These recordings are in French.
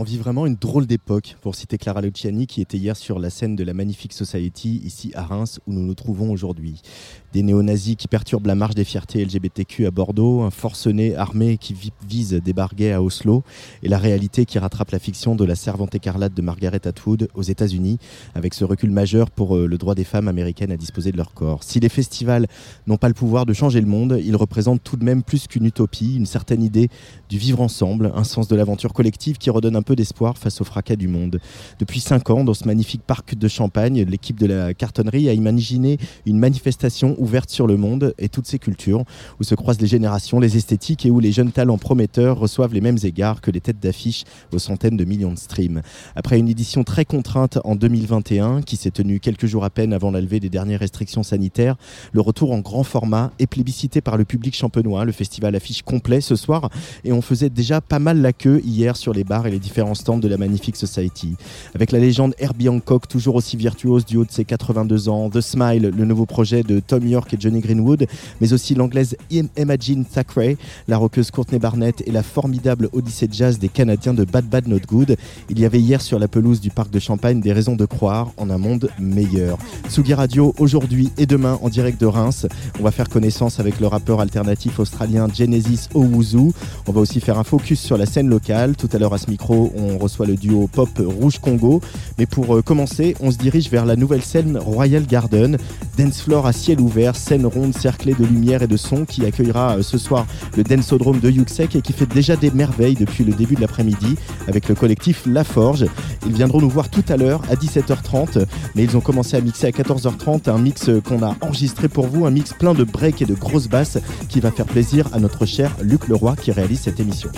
On vit vraiment une drôle d'époque, pour citer Clara Luciani, qui était hier sur la scène de la Magnifique Society, ici à Reims, où nous nous trouvons aujourd'hui. Des néo-nazis qui perturbent la marche des fiertés LGBTQ à Bordeaux, un forcené armé qui vise des barguets à Oslo, et la réalité qui rattrape la fiction de la servante écarlate de Margaret Atwood aux États-Unis, avec ce recul majeur pour euh, le droit des femmes américaines à disposer de leur corps. Si les festivals n'ont pas le pouvoir de changer le monde, ils représentent tout de même plus qu'une utopie, une certaine idée du vivre ensemble, un sens de l'aventure collective qui redonne un d'espoir face au fracas du monde. Depuis cinq ans, dans ce magnifique parc de Champagne, l'équipe de la cartonnerie a imaginé une manifestation ouverte sur le monde et toutes ses cultures, où se croisent les générations, les esthétiques et où les jeunes talents prometteurs reçoivent les mêmes égards que les têtes d'affiche aux centaines de millions de streams. Après une édition très contrainte en 2021, qui s'est tenue quelques jours à peine avant la levée des dernières restrictions sanitaires, le retour en grand format est plébiscité par le public champenois. Le festival affiche complet ce soir et on faisait déjà pas mal la queue hier sur les bars et les différents stands de la Magnifique Society. Avec la légende Herbie Hancock, toujours aussi virtuose du haut de ses 82 ans, The Smile, le nouveau projet de Tom York et Johnny Greenwood, mais aussi l'anglaise Imagine Thackeray, la rockeuse Courtney Barnett et la formidable Odyssée Jazz des Canadiens de Bad Bad Not Good. Il y avait hier sur la pelouse du parc de Champagne des raisons de croire en un monde meilleur. Sugi Radio aujourd'hui et demain en direct de Reims. On va faire connaissance avec le rappeur alternatif australien Genesis Owuzu. On va aussi faire un focus sur la scène locale. Tout à l'heure à ce micro, on reçoit le duo pop Rouge Congo. Mais pour euh, commencer, on se dirige vers la nouvelle scène Royal Garden, dance floor à ciel ouvert, scène ronde cerclée de lumière et de son qui accueillera euh, ce soir le Dansodrome de Yuxek et qui fait déjà des merveilles depuis le début de l'après-midi avec le collectif La Forge. Ils viendront nous voir tout à l'heure à 17h30, mais ils ont commencé à mixer à 14h30 un mix qu'on a enregistré pour vous, un mix plein de breaks et de grosses basses qui va faire plaisir à notre cher Luc Leroy qui réalise cette émission.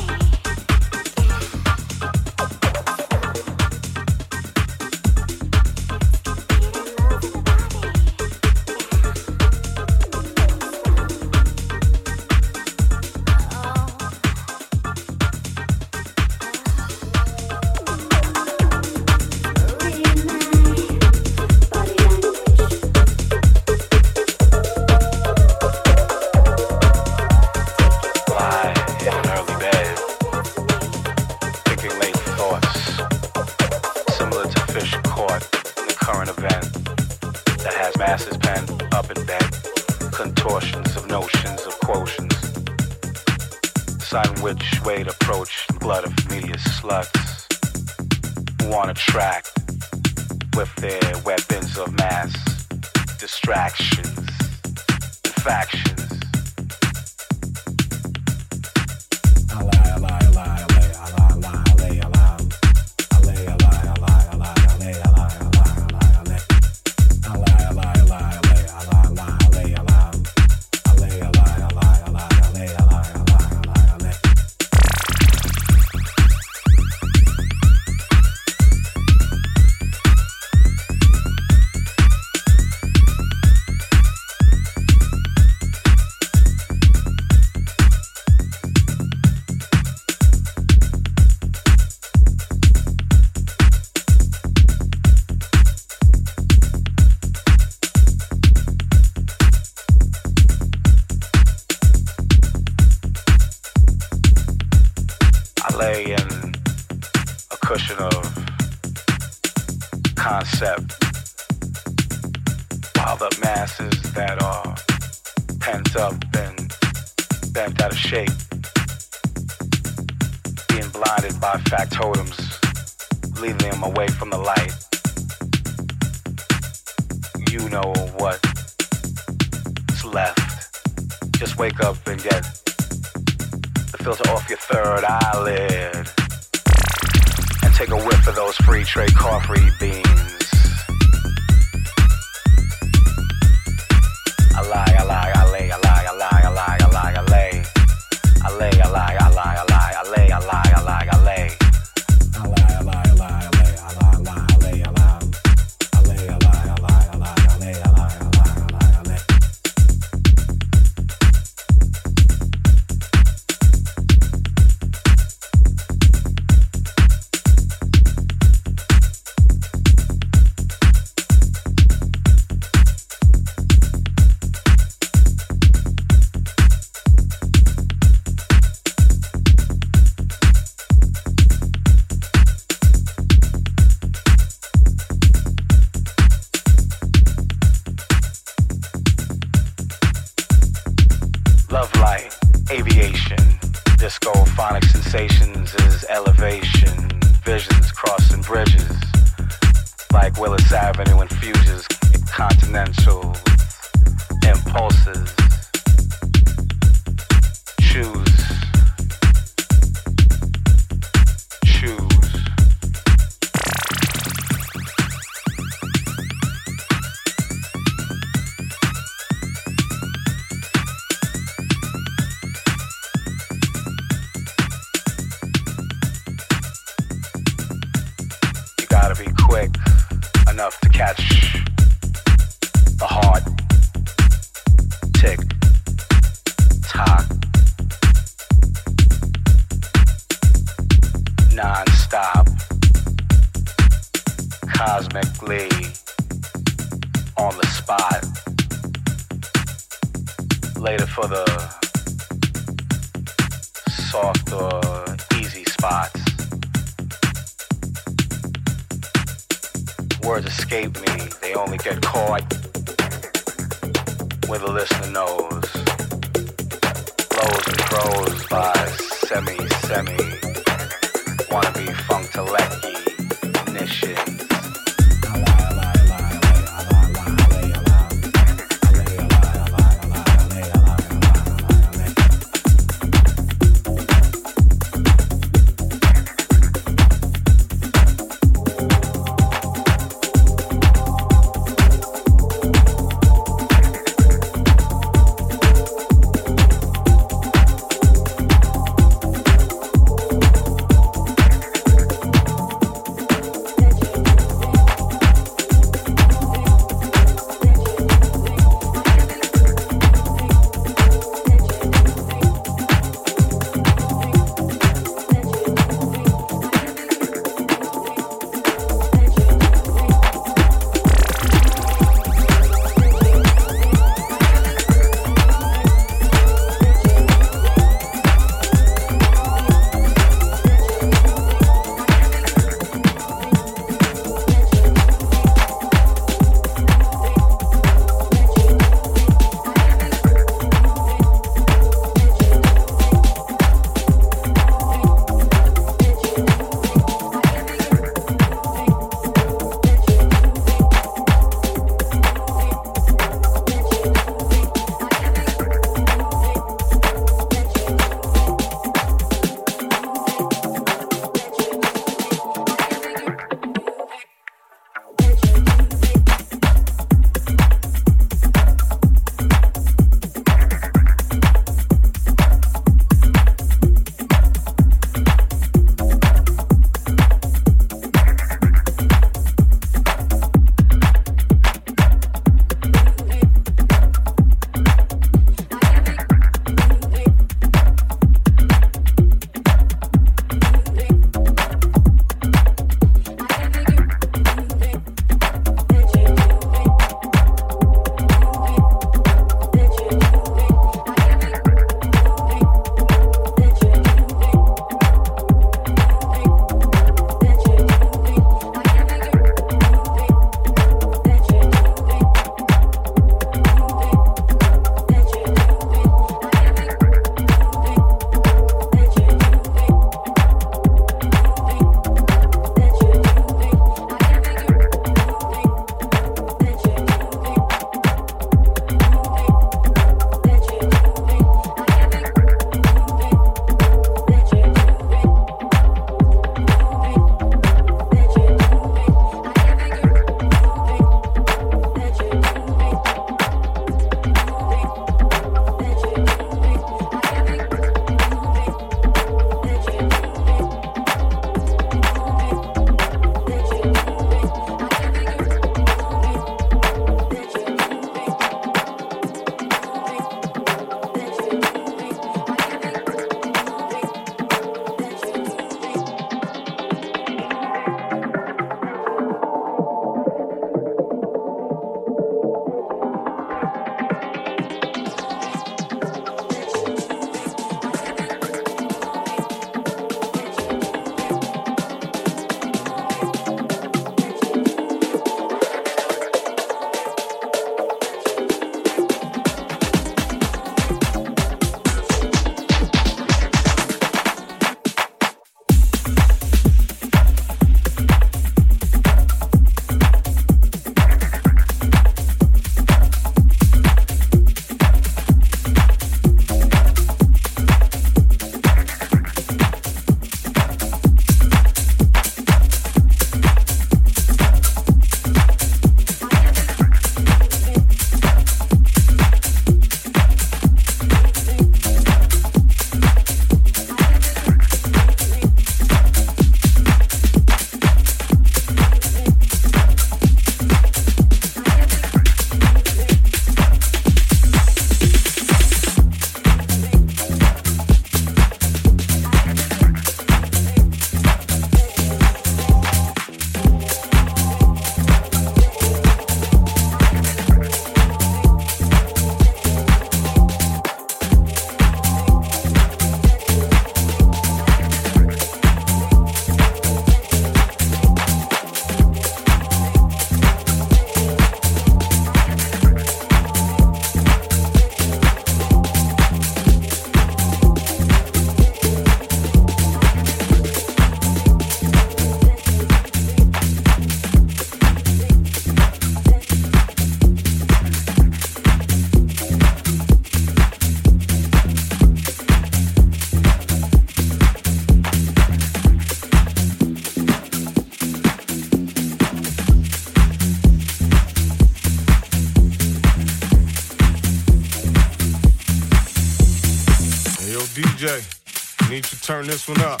Turn this one up.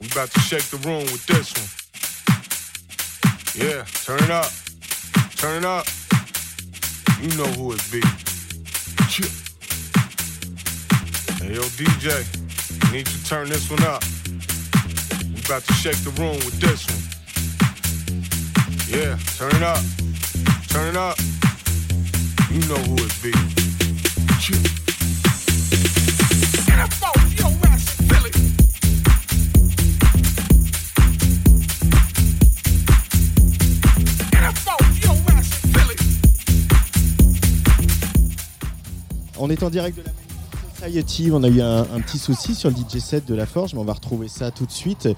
We about to shake the room with this one. Yeah, turn it up. Turn it up. You know who it be. Hey, yo, DJ, I need you to turn this one up. We about to shake the room with this one. Yeah, turn it up. Turn it up. You know who it be. On est en direct de la Society. On a eu un, petit souci sur le DJ set de la Forge, mais on va retrouver ça tout de suite.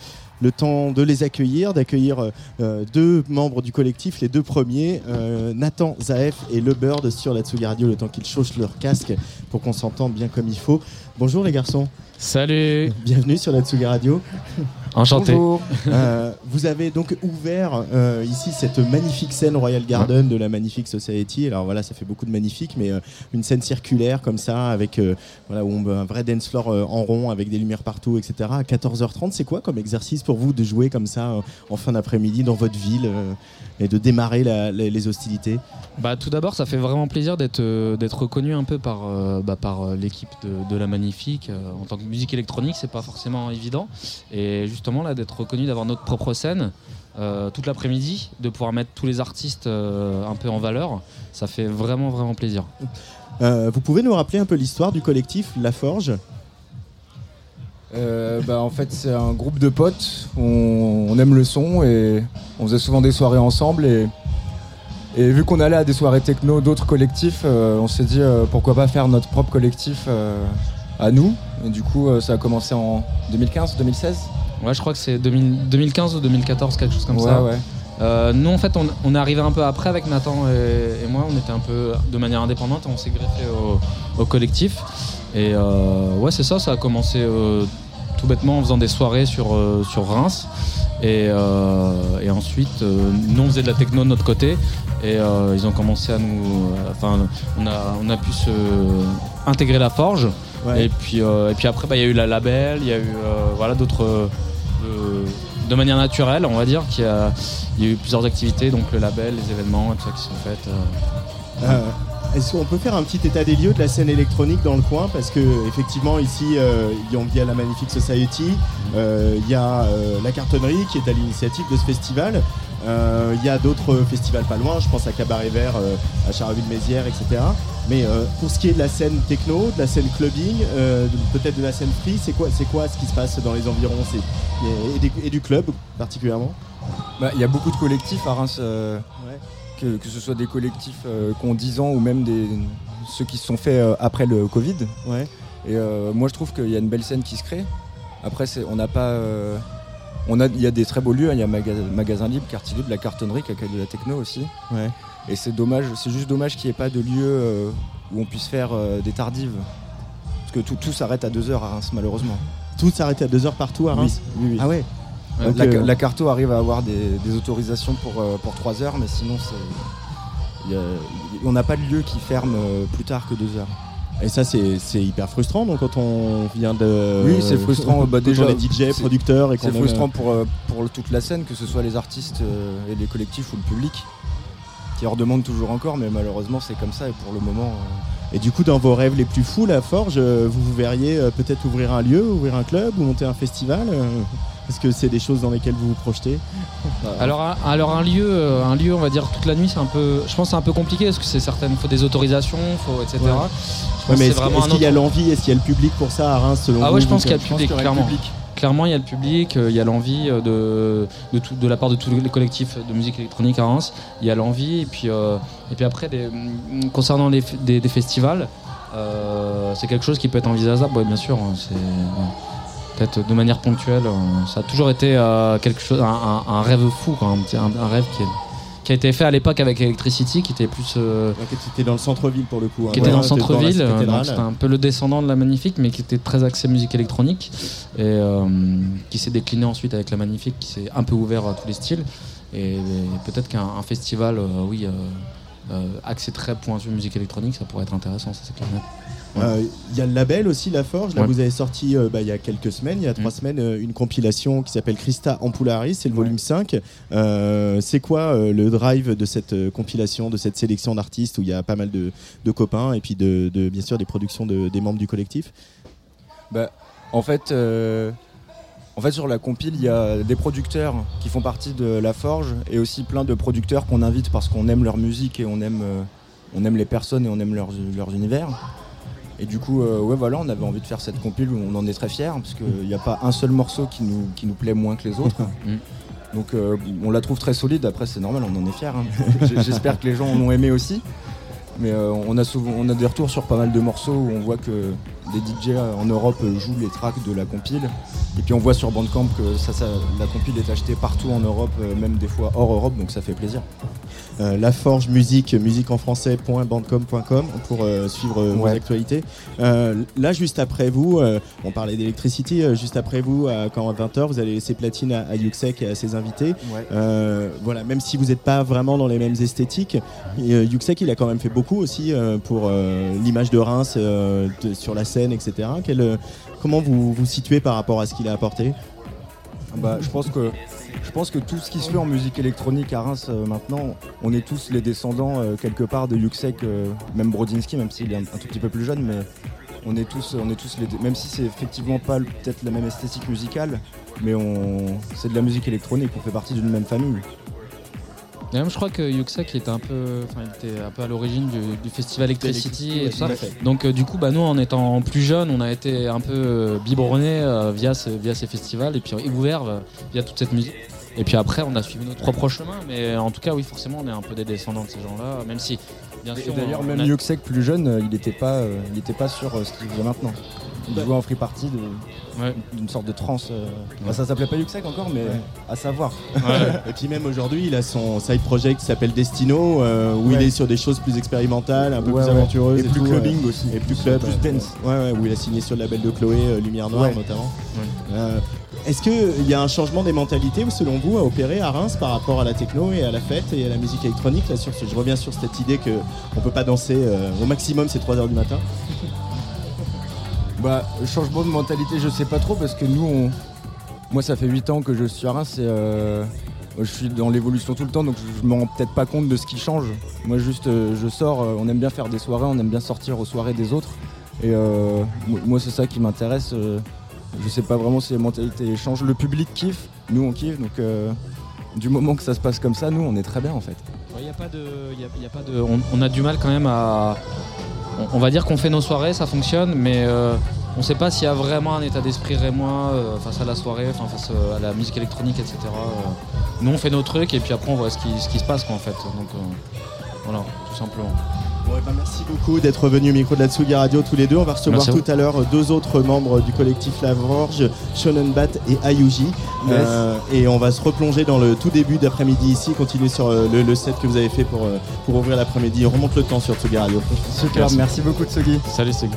Le temps de les accueillir, d'accueillir euh, deux membres du collectif, les deux premiers, euh, Nathan Zaef et Le Bird sur la Tsugi Radio, le temps qu'ils chaussent leur casque pour qu'on s'entende bien comme il faut. Bonjour les garçons, Salut bienvenue sur la Tsugi Radio. Enchanté. Euh, vous avez donc ouvert euh, ici cette magnifique scène Royal Garden de la Magnifique Society. Alors voilà, ça fait beaucoup de magnifique, mais euh, une scène circulaire comme ça, avec euh, voilà, où on- un vrai dance floor euh, en rond, avec des lumières partout, etc. À 14h30, c'est quoi comme exercice pour vous de jouer comme ça euh, en fin d'après-midi dans votre ville euh, et de démarrer la- les, les hostilités Bah, tout d'abord, ça fait vraiment plaisir d'être euh, d'être reconnu un peu par, bah, par l'équipe de, de La Magnifique. En tant que musique électronique, c'est pas forcément évident. Et justement, là, d'être reconnu, d'avoir notre propre scène euh, toute l'après-midi, de pouvoir mettre tous les artistes euh, un peu en valeur, ça fait vraiment, vraiment plaisir. Euh, Vous pouvez nous rappeler un peu l'histoire du collectif La Forge? Euh, bah, en fait, c'est un groupe de potes. On, on aime le son et on faisait souvent des soirées ensemble. Et, et vu qu'on allait à des soirées techno d'autres collectifs, euh, on s'est dit euh, pourquoi pas faire notre propre collectif à nous. Et du coup, ça a commencé en 2015, 2016. Ouais, je crois que c'est 2000 2015 ou 2014, quelque chose comme ouais, ça. ouais. Euh, nous, en fait, on, on est arrivé un peu après avec Nathan et, et moi. On était un peu de manière indépendante et on s'est greffé au, au collectif. Et euh, ouais, c'est ça, ça a commencé euh, tout bêtement en faisant des soirées sur, euh, sur Reims. Et, euh, et ensuite, euh, nous, on faisait de la techno de notre côté. Et ils ont commencé à nous. Enfin, on, a, on a pu se intégrer la forge. Ouais. Et, puis, et puis après, bah, il y a eu la label, il y a eu voilà, d'autres. de, manière naturelle, on va dire, qu'il y y a eu plusieurs activités, donc le label, les événements, et tout ça qui sont faites. euh. Euh, Est-ce qu'on peut faire un petit état des lieux de la scène électronique dans le coin Parce que effectivement ici, euh, il y a- la Magnifique Society, euh, il y a euh, la cartonnerie qui est à l'initiative de ce festival. Il y a d'autres festivals pas loin, je pense à Cabaret Vert, à Charleville-Mézières, etc. Mais pour ce qui est de la scène techno, de la scène clubbing, peut-être de la scène free, c'est quoi, quoi ce qui se passe dans les environs? Et du club particulièrement? Bah, Il y a beaucoup de collectifs à Reims. euh, Ouais. que, que ce soit des collectifs euh, qui ont 10 ans ou même des, ceux qui se sont faits euh, après le Covid. Ouais. Et euh, moi, je trouve qu'il y a une belle scène qui se crée. Après, on n'a pas. on a, il y a des très beaux lieux. hein. Il y a maga- magasin libre, quartier libre, la cartonnerie qui accueille de la techno aussi. Ouais. Et c'est dommage. C'est juste dommage qu'il n'y ait pas de lieu où on puisse faire des tardives. Parce que tout, tout s'arrête à 2 heures à Reims, malheureusement. Tout s'arrête à 2h partout à Reims Oui, oui, oui. Ah ouais La, euh, la carto arrive à avoir des, des autorisations pour, euh, pour 3 heures, mais sinon, c'est. on n'a pas de lieu qui ferme euh, plus tard que 2 heures. Et ça, c'est hyper frustrant. Donc, quand on vient de. Oui, c'est frustrant. Bah, déjà, on est DJ, producteur et C'est frustrant pour, pour toute la scène, que ce soit les artistes et les collectifs ou le public, qui en demandent toujours encore, mais malheureusement c'est comme ça et pour le moment. Et du coup, dans vos rêves les plus fous, la Forge, vous vous verriez peut-être ouvrir un lieu, ouvrir un club ou monter un festival Est-ce que c'est des choses dans lesquelles vous vous projetez Alors, un- alors un lieu, euh, un lieu, on va dire toute la nuit, c'est un peu, je pense, que c'est un peu compliqué parce que c'est certaines, faut des autorisations, faut etc. Ouais. Ouais, mais est-ce qu'il y a l'envie Est-ce qu'il y a le public pour ça à Reims selon Ah vous ouais, je pense qu'il y a le public, clairement. public. Clairement, il y a le public, euh, il y a l'envie euh, de, de, tout- de la part de tous les collectifs de musique électronique à Reims. Il y a l'envie, et puis, euh, et puis après, des- mm, concernant les, des, des festivals, euh, c'est quelque chose qui peut être envisageable, ouais, bien sûr. hein, c'est ouais. Peut-être de manière ponctuelle. euh, ça a toujours été euh, quelque chose, un, rêve fou, quoi, un, rêve qui, est- qui a été fait à l'époque avec Electricity, qui était plus euh, donc, C'était dans le centre-ville pour le coup. hein. qui était dans le centre-ville, c'était un peu le descendant de la Magnifique, mais qui était très axé musique électronique, et euh, qui s'est décliné ensuite avec la Magnifique, qui s'est un peu ouvert à tous les styles. Et, et peut-être qu'un un festival, oui, axé très pointu musique électronique, ça pourrait être intéressant, ça c'est clair. Euh, Il y a le label aussi, La Forge. Là, Ouais. vous avez sorti euh, bah, il y a quelques semaines, il y a trois Mm. semaines, euh, une compilation qui s'appelle Christa Ampularis, c'est le volume 5. Euh, c'est quoi le drive de cette compilation, de cette sélection d'artistes où il y a pas mal de, de copains et puis de, de, bien sûr des productions de- des membres du collectif? Bah, en fait, en fait, sur la compile, il y a des producteurs qui font partie de la Forge et aussi plein de producteurs qu'on invite parce qu'on aime leur musique et on aime, on aime les personnes et on aime leurs, leurs univers. Et du coup, euh, ouais, voilà, on avait envie de faire cette compile où on en est très fiers parce qu'il n'y a pas un seul morceau qui nous, qui nous plaît moins que les autres. Mm. Donc euh, on la trouve très solide, après c'est normal, on en est fiers. hein. J'espère que les gens en ont aimé aussi. Mais euh, on, a souvent, on a des retours sur pas mal de morceaux où on voit que des DJ en Europe jouent les tracks de la compile. Et puis on voit sur Bandcamp que ça, ça- la compile est achetée partout en Europe, même des fois hors Europe, donc ça fait plaisir. Euh, La Forge Musique, musique en français.bandcom.com pour euh, suivre euh, vos Ouais. actualités. Là, juste après vous, on parlait d'Electricity, euh, juste après vous, à, quand à 20h, vous allez laisser platine à, à Yuxek et à ses invités. Voilà, même si vous n'êtes pas vraiment dans les mêmes esthétiques, Yuxek, il a quand même fait beaucoup aussi pour l'image de Reims de- sur la scène, etc. Quel, comment vous vous situez par rapport à ce qu'il a apporté? Bah, je pense que je pense que tout ce qui se fait en musique électronique à Reims euh, maintenant, on est tous les descendants euh, quelque part de Yuxek, euh, même Brodinski, même s'il est un, tout petit peu plus jeune, mais on est tous, on est les, même si c'est effectivement pas peut-être la même esthétique musicale, mais c'est de la musique électronique, on fait partie d'une même famille. Et même, je crois que il était un peu, enfin, il était un peu à l'origine du, du festival Electricity et tout ça. Donc euh, du coup, bah, nous, en étant plus jeunes, on a été un peu euh, biberonnés euh, via, ce- via ces festivals et puis ouvert euh, via toute cette musique. Et puis après, on a suivi notre propre chemin. Mais en tout cas, oui, forcément, on est un peu des descendants de ces gens-là, même si, bien Et sûr, d'ailleurs, même a- Yuxek plus jeune, euh, il n'était pas, euh, il était pas sur euh, ce qu'il faisait maintenant. Il jouait en free party de- Ouais. d'une sorte de trance. euh, enfin, ça s'appelait pas Yuxek encore, mais à savoir. Et puis même aujourd'hui, il a son side project qui s'appelle Destino, euh, où il Ouais. est sur des choses plus expérimentales, un peu Ouais, plus ouais. aventureuses. Et plus tout, clubbing aussi. Et plus club. Plus dance. Ouais, ouais, où il a signé sur le label de Chloé, euh, Lumière Noire Ouais. notamment. Est-ce qu'il y a un changement des mentalités, selon vous, à opérer à Reims par rapport à la techno et à la fête et à la musique électronique là, Je reviens sur cette idée qu'on peut pas danser euh, au maximum, c'est 3h du matin? Bah, changement de mentalité, je sais pas trop parce que nous, moi, ça fait 8 ans que je suis à Reims et euh, je suis dans l'évolution tout le temps donc je me rends peut-être pas compte de ce qui change. Moi, juste, euh, je sors, on aime bien faire des soirées, on aime bien sortir aux soirées des autres et mo- moi, c'est ça qui m'intéresse. Je sais pas vraiment si les mentalités changent. Le public kiffe, nous, on kiffe donc euh, du moment que ça se passe comme ça, nous, on est très bien en fait. A pas de, a- pas de, on, a du mal quand même à. On, va dire qu'on fait nos soirées, ça fonctionne, mais euh, on sait pas s'il y a vraiment un état d'esprit rémois euh, face à la soirée, face à la musique électronique, etc. Nous on fait nos trucs et puis après on voit ce qui, ce qui se passe quoi, en fait. Donc voilà, tout simplement. Bon, ben, merci beaucoup d'être venu au micro de la Tsugi Radio tous les deux. On va recevoir tout à l'heure deux autres membres du collectif La Forge, Shonen Bat et Ayuji. Euh, et on va se replonger dans le tout début d'après-midi ici, continuer sur euh, le, le set que vous avez fait pour, euh, pour ouvrir l'après-midi. On remonte le temps sur Tsugi Radio. Super, Merci. merci, beaucoup Tsugi. Salut c'est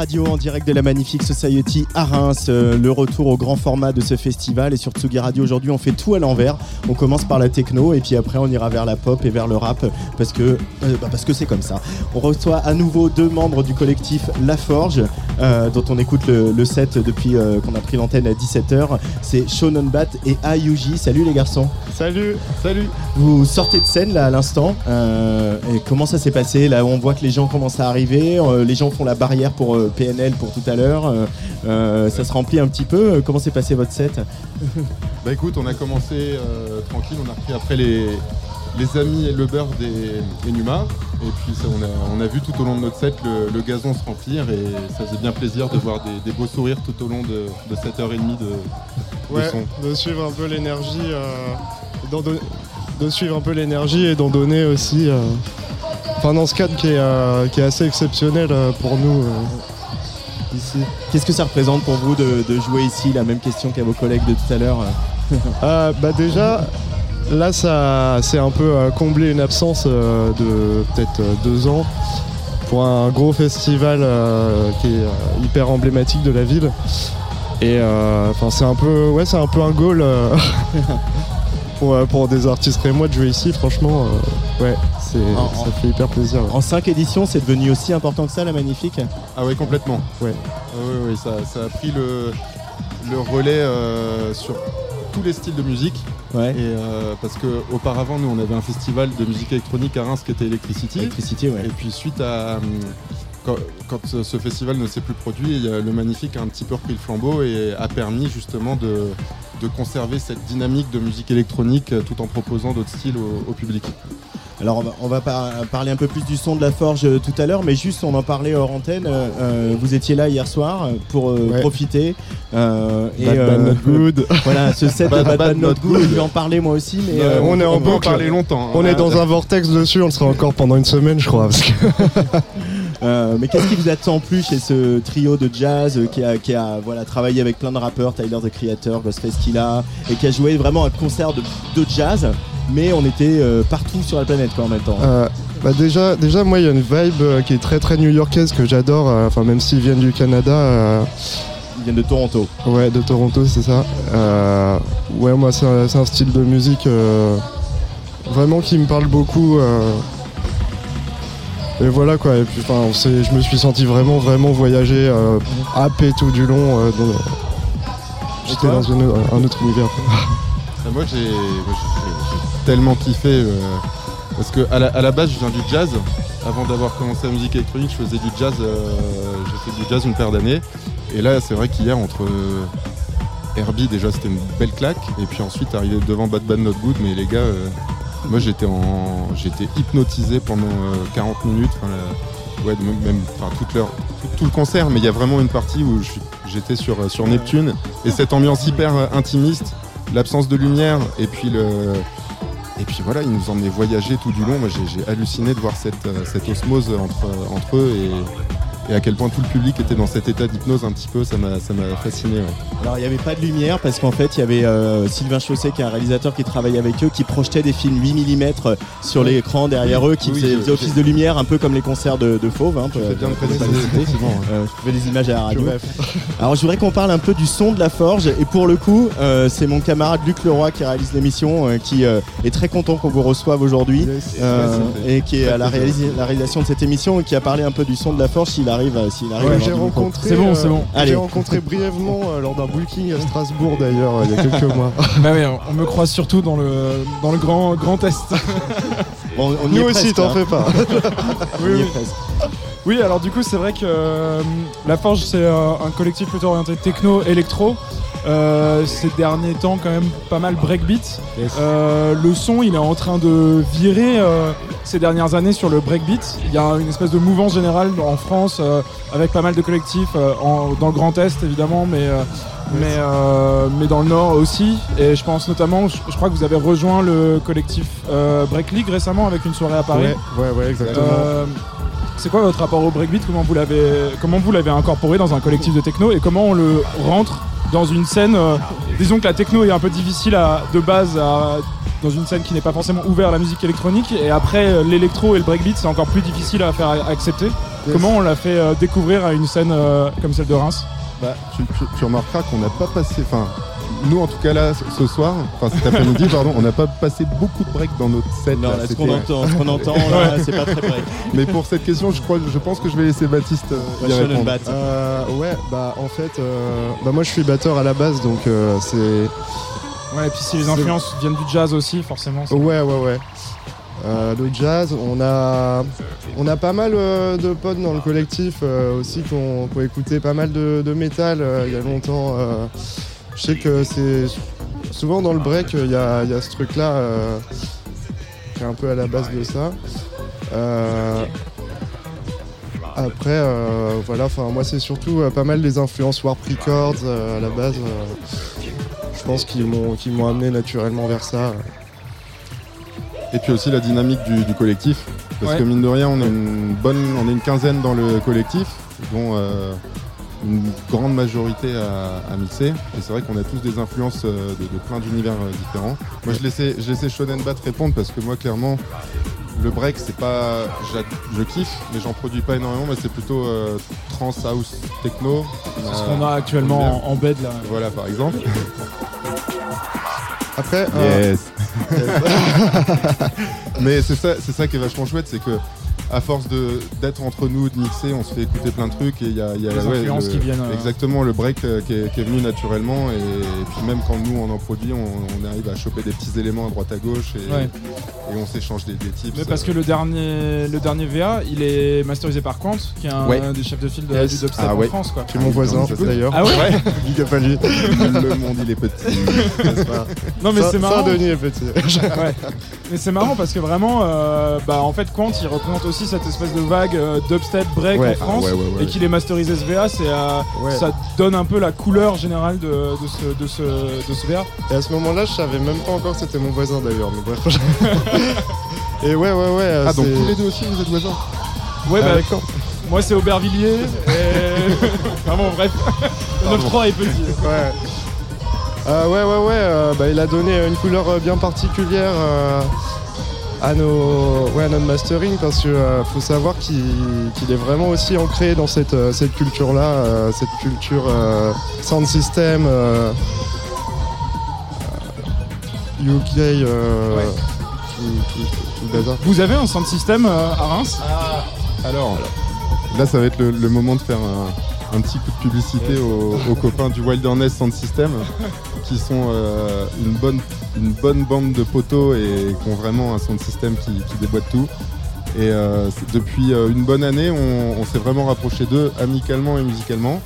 Radio en direct de la Magnifique Society à Reims. Euh, le retour au grand format de ce festival. Et sur Tsugi Radio aujourd'hui, on fait tout à l'envers. On commence par la techno et puis après, on ira vers la pop et vers le rap parce que euh, bah, c'est comme ça. On reçoit à nouveau deux membres du collectif La Forge, euh, dont on écoute le, set depuis qu'on a pris l'antenne à 17h. C'est Shonen Bat et Ayuji. Salut les garçons. Salut, salut. Vous sortez de scène là à l'instant. Euh, et comment ça s'est passé Là, on voit que les gens commencent à arriver. euh, les gens font la barrière pour euh, PNL pour tout à l'heure. ça se remplit un petit peu. Comment s'est passé votre set? Bah écoute, on a commencé euh, tranquille, on a repris après les, les amis et le beurre des, des Numa. Et puis ça, on, a, on a vu tout au long de notre set le, le gazon se remplir et ça faisait bien plaisir de voir des, des beaux sourires tout au long de, de cette heure et demie de, de Ouais, son. de suivre un peu l'énergie, euh, don- de suivre un peu l'énergie et d'en donner aussi. euh, Enfin, dans ce cadre qui est, euh, qui est assez exceptionnel euh, pour nous ici. Qu'est-ce que ça représente pour vous de, de jouer ici? La même question qu'à vos collègues de tout à l'heure. Euh, bah déjà, là, ça, c'est un peu combler une absence de peut-être deux ans pour un gros festival qui est hyper emblématique de la ville. Et euh, enfin, c'est un peu, ouais, c'est un peu un goal pour, euh, pour des artistes et moi de jouer ici. Franchement, euh, ouais, c'est, En- ça fait hyper plaisir. ouais. En cinq éditions, c'est devenu aussi important que ça, la magnifique? Ah ouais, complètement. Ouais. Ah ouais, ouais, ça, ça a pris le, le relais euh, sur tous les styles de musique. Ouais. Et euh, parce que auparavant, nous, on avait un festival de musique électronique à Reims qui était Electricity. Electricity, ouais. Et puis suite à quand, quand ce festival ne s'est plus produit, le Magnifique a un petit peu repris le flambeau et a permis justement de, de conserver cette dynamique de musique électronique tout en proposant d'autres styles au, au public. Alors on va, on va par- parler un peu plus du son de la forge euh, tout à l'heure, mais juste on en parlait hors antenne. euh, euh, vous étiez là hier soir pour euh, Ouais. profiter. euh, et, Bad, bad, not good. Voilà, ce set de Bad, Bad, bad, Bad, Not not Good. good. Je vais en parler moi aussi, mais on est en on peut en boucle. parler longtemps. hein. On est Ah, dans un vortex dessus, on le sera encore pendant une semaine, je crois. parce que- Euh, mais qu'est-ce qui vous attend plus chez ce trio de jazz euh, qui a, qui a voilà, travaillé avec plein de rappeurs, Tyler the Creator, Ghostface Killa, et qui a joué vraiment un concert de, de jazz, mais on était euh, partout sur la planète quoi, en même temps. Bah déjà, déjà, moi, il y a une vibe qui est très très new-yorkaise que j'adore. Enfin, même s'ils viennent du Canada, Ils viennent de Toronto. ouais, de Toronto, c'est ça. Ouais, moi, c'est un, style de musique vraiment qui me parle beaucoup. Euh. et voilà quoi. Et puis, enfin, je me suis senti vraiment, vraiment voyager, euh, happé tout du long. euh, dans- J'étais dans une- un autre univers. Moi j'ai tellement kiffé euh, parce que à la, à la base je viens du jazz. Avant d'avoir commencé la musique électronique, je faisais du jazz. euh, j'ai fait du jazz une paire d'années. Et là c'est vrai qu'hier entre euh, Herbie déjà c'était une belle claque et puis ensuite arrivé devant Bad Bad Not Good mais les gars euh, moi j'étais en j'étais hypnotisé pendant euh, 40 minutes enfin, la- ouais même, enfin toute l'heure tout, tout le concert mais il y a vraiment une partie où j'étais sur euh, sur Neptune et cette ambiance hyper euh, intimiste l'absence de lumière et puis le et puis voilà, ils nous emmenaient voyager tout du long. Moi, j'ai halluciné de voir cette, euh, cette osmose entre, entre eux et, et à quel point tout le public était dans cet état d'hypnose un petit peu. Ça m'a ça m'a fasciné. ouais. Alors il n'y avait pas de lumière parce qu'en fait il y avait euh, Sylvain Chausset qui est un réalisateur qui travaillait avec eux qui projetait des films 8 mm sur l'écran derrière eux qui Oui, faisait, office de lumière un peu comme les concerts de, de Fauve. Hein, Je fais bien les citer. Euh, je fais images à la radio. Alors je voudrais qu'on parle un peu du son de la forge et pour le coup euh, c'est mon camarade Luc Leroy qui réalise l'émission euh, qui euh, est très content qu'on vous reçoive aujourd'hui euh, et qui est à la, réalisa- la réalisation de cette émission et qui a parlé un peu du son de la forge arrive euh, s'il arrive à Ouais, avoir j'ai rencontré, C'est bon, euh, c'est bon. Allez. J'ai rencontré brièvement euh, lors d'un booking à Strasbourg d'ailleurs euh, il y a quelques mois. Bah oui, on me croise surtout dans le, dans le grand, grand Est. Bon, on Nous est aussi, t'en hein. fais pas. Oui, oui. alors du coup, c'est vrai que euh, La Forge, c'est euh, un collectif plutôt orienté techno-électro. Euh, ces derniers temps, quand même pas mal breakbeat. Euh, le son, il est en train de virer euh, ces dernières années sur le breakbeat. Il y a une espèce de mouvance générale en France euh, avec pas mal de collectifs euh, en- dans le Grand Est évidemment, mais euh, mais, euh, mais dans le Nord aussi. Et je pense notamment, je, je crois que vous avez rejoint le collectif euh, Break League récemment avec une soirée à Paris. Ouais, ouais, ouais, exactement. Euh, c'est quoi votre rapport au breakbeat Comment vous l'avez comment vous l'avez incorporé dans un collectif de techno et comment on le rentre dans une scène Disons que la techno est un peu difficile à- de base à dans une scène qui n'est pas forcément ouverte à la musique électronique. Et après, l'électro et le breakbeat, c'est encore plus difficile à faire accepter. Comment on l'a fait découvrir à une scène comme celle de Reims? Bah, tu, tu- tu remarqueras qu'on n'a pas passé. Enfin, nous en tout cas là, ce- soir, enfin cet après-midi, pardon, on n'a pas passé beaucoup de breaks dans notre set. Non, là, là, ce qu'on entend, ce qu'on entend, là, c'est pas très break. Mais pour cette question, je crois, je pense que je vais laisser Baptiste euh, y répondre. Euh, ouais, bah en fait, euh, bah moi je suis batteur à la base, donc euh, c'est. Ouais, et puis si les influences viennent du jazz aussi, forcément. c'est- Ouais, ouais, ouais. Euh, le jazz, on a, pas mal euh, de potes dans le collectif euh, aussi qui ont, qui ont écouté pas mal de, de métal euh, il y a longtemps. je sais que c'est souvent dans le break, il y a, y ce truc-là qui est un peu à la base de ça. Après, voilà, moi c'est surtout pas mal des influences Warp Records à la base. je pense qu'ils m'ont amené naturellement vers ça. Et puis aussi la dynamique du, du collectif. Parce Ouais. que mine de rien, on est une bonne, on est une quinzaine dans le collectif, dont euh, une grande majorité à, à mixer. Et c'est vrai qu'on a tous des influences euh, de, de plein d'univers euh, différents. Moi, je laissais, je laissais Shonen Bat répondre parce que moi, clairement, le break, c'est pas, je kiffe, mais j'en produis pas énormément. Mais c'est plutôt trans house techno. C'est ce qu'on a actuellement en, en bed là. Voilà, par exemple. Après, euh, Yes. Mais c'est ça, c'est ça qui est vachement chouette, c'est que à force de d'être entre nous, de mixer, on se fait écouter plein de trucs et il y a, y a Les ouais, influences le- qui viennent, euh. Exactement, le break euh, qui, est, qui est venu naturellement et, et puis même quand nous on en produit, on, on arrive à choper des petits éléments à droite à gauche et, Ouais. et on s'échange des, des tips. Mais parce que le dernier, le dernier VA, il est masterisé par Quant, qui est un Ouais. des chefs de file de, Yes. du dubstep Ah en ouais. France. Quoi. c'est mon voisin Ça, c'est- d'ailleurs. Ah ouais, Big up à lui. le monde il est petit. Non mais c'est marrant. Denis est petit. Ouais. Mais c'est marrant parce que vraiment, euh, bah en fait, Quant, il représente aussi cette espèce de vague euh, dubstep break Ouais. en France. Ah ouais, ouais, ouais. Et qu'il est masterisé ce VA, c'est, euh, Ouais. ça donne un peu la couleur générale de, de ce, de, ce, de ce VA. Et à ce moment-là, je savais même pas encore que c'était mon voisin d'ailleurs. Mais bref. Et ouais, ouais, ouais. euh, Ah donc tous les deux aussi vous êtes voisins Ouais, bah, Avec quand moi c'est Aubervilliers. Et... Vraiment, bref. Le 9-3 est petit. Ouais. Euh, ouais, ouais, ouais. euh, bah, il a donné une couleur euh, bien particulière euh, à, nos, ouais, à notre mastering parce que euh, faut savoir qu'il qu'il est vraiment aussi ancré dans cette, euh, cette culture-là, euh, cette culture euh, sound system, UK, euh, Ouais. bazar. Vous avez un sound system euh, à Reims? Alors, là, ça va être le, le moment de faire un, un petit coup de publicité aux, aux copains du Wilderness Sound System, qui sont euh, une, bonne, une bonne bande de poteaux et qui ont vraiment un sound system qui, qui déboîte tout. Et euh, depuis euh, une bonne année, on, on s'est vraiment rapproché d'eux amicalement et musicalement.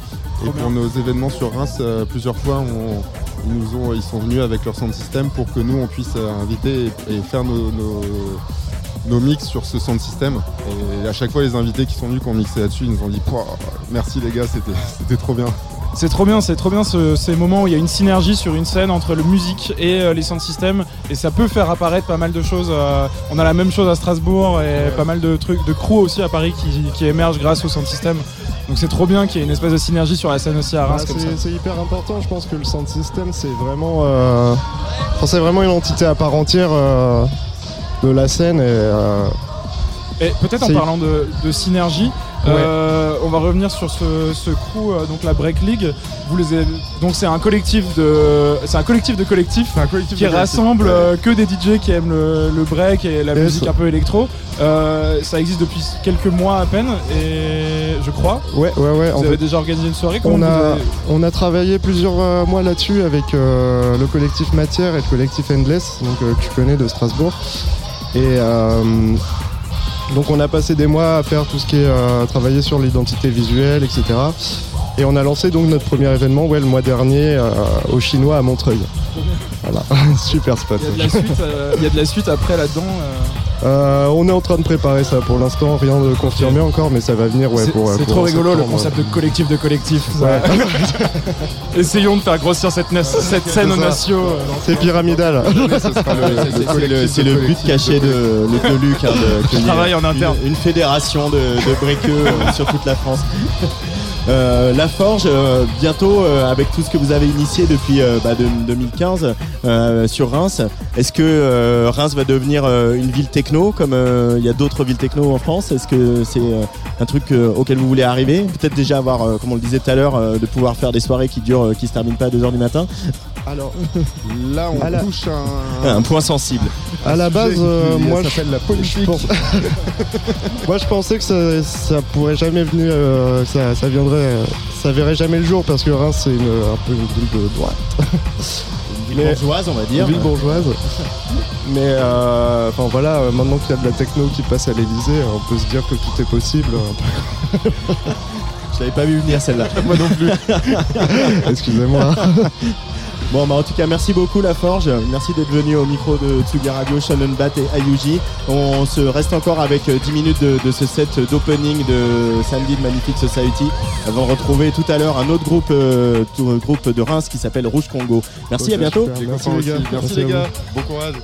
Et pour nos événements sur Reims, plusieurs fois, on- ils, nous ont, ils sont venus avec leur sound system pour que nous, on puisse inviter et, et faire nos, nos- nos mix sur ce sound system. Et à chaque fois, les invités qui sont venus, qui ont mixé là-dessus, ils nous ont dit Merci les gars, c'était c'était trop bien. C'est trop bien, c'est trop bien ce- ces moments où il y a une synergie sur une scène entre le musique et euh, les sound systems et ça peut faire apparaître pas mal de choses. euh, on a la même chose à Strasbourg et pas mal de trucs de crew aussi à Paris qui, qui émergent grâce au sound system. Donc c'est trop bien qu'il y ait une espèce de synergie sur la scène aussi à Reims ça. c'est hyper important, je pense que le sound system c'est vraiment, euh, enfin, vraiment une entité à part entière euh, de la scène et euh, Et peut-être en parlant de, de synergie, euh, on va revenir sur ce, ce crew, euh, donc la Break League. Vous les avez- donc c'est un collectif de, c'est un collectif de collectifs qui de rassemble euh, que des DJ qui aiment le, le break et la musique un peu électro. Euh, ça existe depuis quelques mois à peine et je crois. ouais, ouais, ouais. Vous en avez fait, déjà organisé une soirée on a, avez- on a travaillé plusieurs euh, mois là-dessus avec euh, le collectif Matière et le collectif Endless, donc euh, que tu connais de Strasbourg. Et euh, donc on a passé des mois à faire tout ce qui est euh, travailler sur l'identité visuelle, etc. Et on a lancé donc notre premier événement, ouais, le mois dernier, euh, au Chinois à Montreuil. Voilà, super spot. Il y a de la suite, euh, il y a de la suite après là-dedans. Euh. On est en train de préparer ça pour l'instant, rien de confirmé encore, mais ça va venir. Ouais, c'est c'est trop rigolo le concept de collectif de collectif. Ouais. Essayons de faire grossir cette, na- cette scène au ça. natio. euh, C'est pyramidal. C'est- le c'est- C'est c'est but caché de, de, de Luc. hein, de- ait travaille en une- interne. Une, fédération de, de breakeux euh, sur toute la France. Euh, la Forge, euh, bientôt, euh, avec tout ce que vous avez initié depuis bah, de- 2015 euh, sur Reims, est-ce que Reims va devenir une ville techno comme il y a d'autres villes techno en France? Est-ce que c'est un truc auquel vous voulez arriver? Peut-être déjà avoir, comme on le disait tout à l'heure, de pouvoir faire des soirées qui durent, qui se terminent pas à 2h du matin Alors là, on la- touche un. Un point sensible. À la base, euh, moi, je- s'appelle la politique. je pense- Moi, je pensais que ça, ça pourrait jamais venir, euh, ça, ça viendrait, euh, ça verrait jamais le jour parce que Reims c'est une- un peu une ville de droite, Une ville Mais- bourgeoise, on va une dire. ville bourgeoise. Mais euh, enfin voilà, maintenant qu'il y a de la techno qui passe à l'Elysée, on peut se dire que tout est possible. Je l'avais pas vu venir celle-là. Moi non plus. Excusez-moi. Bon, bah en tout cas, merci beaucoup La Forge. Merci d'être venu au micro de Tsugi Radio, Shannon Bat et Ayuji. On se reste encore avec euh, 10 minutes de, de ce set d'opening de samedi de Magnifique Society avant de retrouver tout à l'heure un autre groupe, euh, tout- euh, groupe de Reims qui s'appelle Rouge Congo. Merci, à bientôt. super. Merci les gars. Merci, Merci les gars. Bon courage.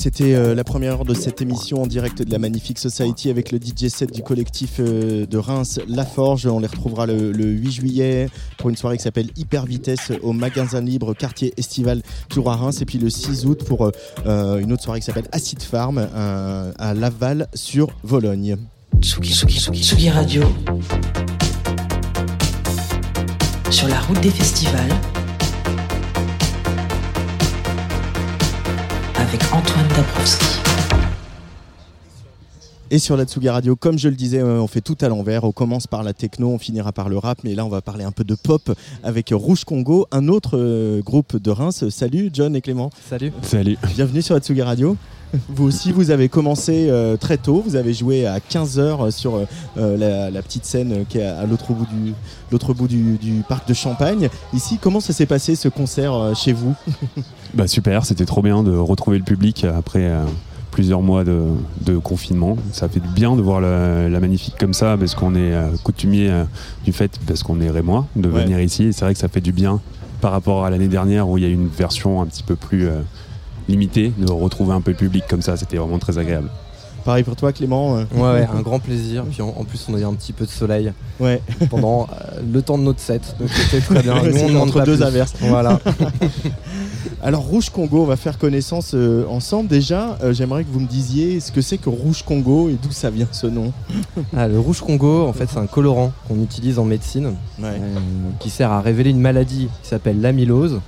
C'était euh, la première heure de cette émission en direct de la Magnifique Society avec le DJ set du collectif euh, de Reims La Forge. On les retrouvera le, le 8 juillet pour une soirée qui s'appelle Hyper Vitesse au magasin libre quartier estival Tour à Reims. Et puis le 6 août pour euh, une autre soirée qui s'appelle Acid Farm à Laval sur Vologne. Tsugi, Tsugi, Tsugi, Tsugi Radio. Sur la route des festivals. Avec Antoine Dabrowski. Et sur la Tsugi Radio, comme je le disais, euh, on fait tout à l'envers. On commence par la techno, on finira par le rap, mais là on va parler un peu de pop avec Rouge Congo, un autre euh, groupe de Reims. Salut John et Clément. Salut. Salut. Bienvenue sur la Tsugi Radio. Vous aussi, vous avez commencé euh, très tôt. Vous avez joué à 15h sur euh, la, la petite scène qui est à l'autre bout, du, l'autre bout du, du parc de Champagne. Ici, comment ça s'est passé ce concert euh, chez vous? Bah super, c'était trop bien de retrouver le public après plusieurs mois de, de confinement. Ça fait du bien de voir la, la magnifique comme ça parce qu'on est coutumier du fait, parce qu'on est rémois, de Ouais. venir ici. Et c'est vrai que ça fait du bien par rapport à l'année dernière où il y a eu une version un petit peu plus limitée, de retrouver un peu le public comme ça. C'était vraiment très agréable. Pareil pour toi, Clément euh Ouais, ouais, un grand plaisir. Puis en, en plus, on a eu un petit peu de soleil Ouais. pendant euh, le temps de notre set. Donc c'était très bien. Nous, on entre deux plus. averses. Voilà. Alors Rouge Congo, on va faire connaissance euh, ensemble. Déjà, euh, j'aimerais que vous me disiez ce que c'est que Rouge Congo et d'où ça vient ce nom. Ah, le rouge Congo, en fait, c'est un colorant qu'on utilise en médecine euh, qui sert à révéler une maladie qui s'appelle l'amylose.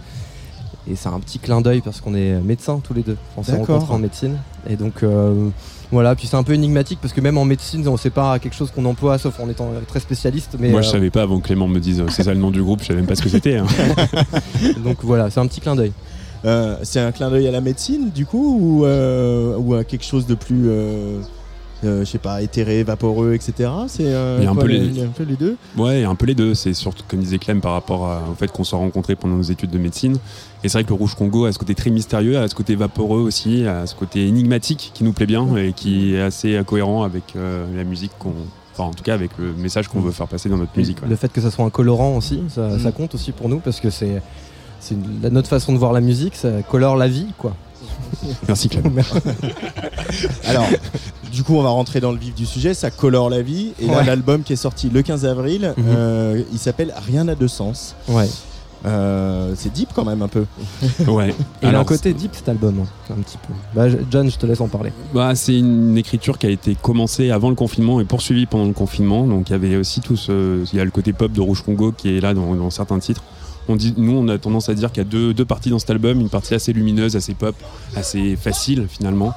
Et c'est un petit clin d'œil parce qu'on est médecins tous les deux. On s'est rencontrés en médecine. Et donc, euh, voilà. Puis c'est un peu énigmatique parce que même en médecine, on sait pas quelque chose qu'on emploie sauf en étant très spécialiste. Mais, Moi, euh, je savais pas avant que Clément me dise euh, c'est ça le nom du groupe, je savais même pas ce que c'était. hein. donc voilà, c'est un petit clin d'œil. Euh, c'est un clin d'œil à la médecine, du coup, ou, euh, ou à quelque chose de plus, euh, je sais pas, éthéré, vaporeux, etc. C'est euh, Il y a un quoi, peu les- il y a un peu les deux. Ouais, et un peu les deux. C'est surtout, comme disait Clem, par rapport à- au fait qu'on s'est rencontrés pendant nos études de médecine. Et c'est vrai que le Rouge Congo a ce côté très mystérieux, a ce côté vaporeux aussi, a ce côté énigmatique qui nous plaît bien et qui est assez cohérent avec euh, la musique qu'on. Enfin, en tout cas, avec le message qu'on veut faire passer dans notre musique. ouais. Le fait que ça soit un colorant aussi, ça, Mm. ça compte aussi pour nous parce que c'est notre façon de voir la musique, ça colore la vie, quoi. Merci Clem. Alors, du coup, on va rentrer dans le vif du sujet. Ça colore la vie. Et là, Ouais. l'album qui est sorti le 15 avril, Mhm. euh, il s'appelle Rien n'a de sens. Ouais. Euh, c'est deep quand même un peu. Ouais. Et il a un Alors, côté deep cet album, hein, un petit peu. Bah, John, je te laisse en parler. Bah, c'est une écriture qui a été commencée avant le confinement et poursuivie pendant le confinement. Donc il y avait aussi tout ce, il y a le côté pop de Rouge Congo qui est là dans, dans certains titres. On dit, nous, on a tendance à dire qu'il y a deux, deux parties dans cet album, une partie assez lumineuse, assez pop, assez facile finalement,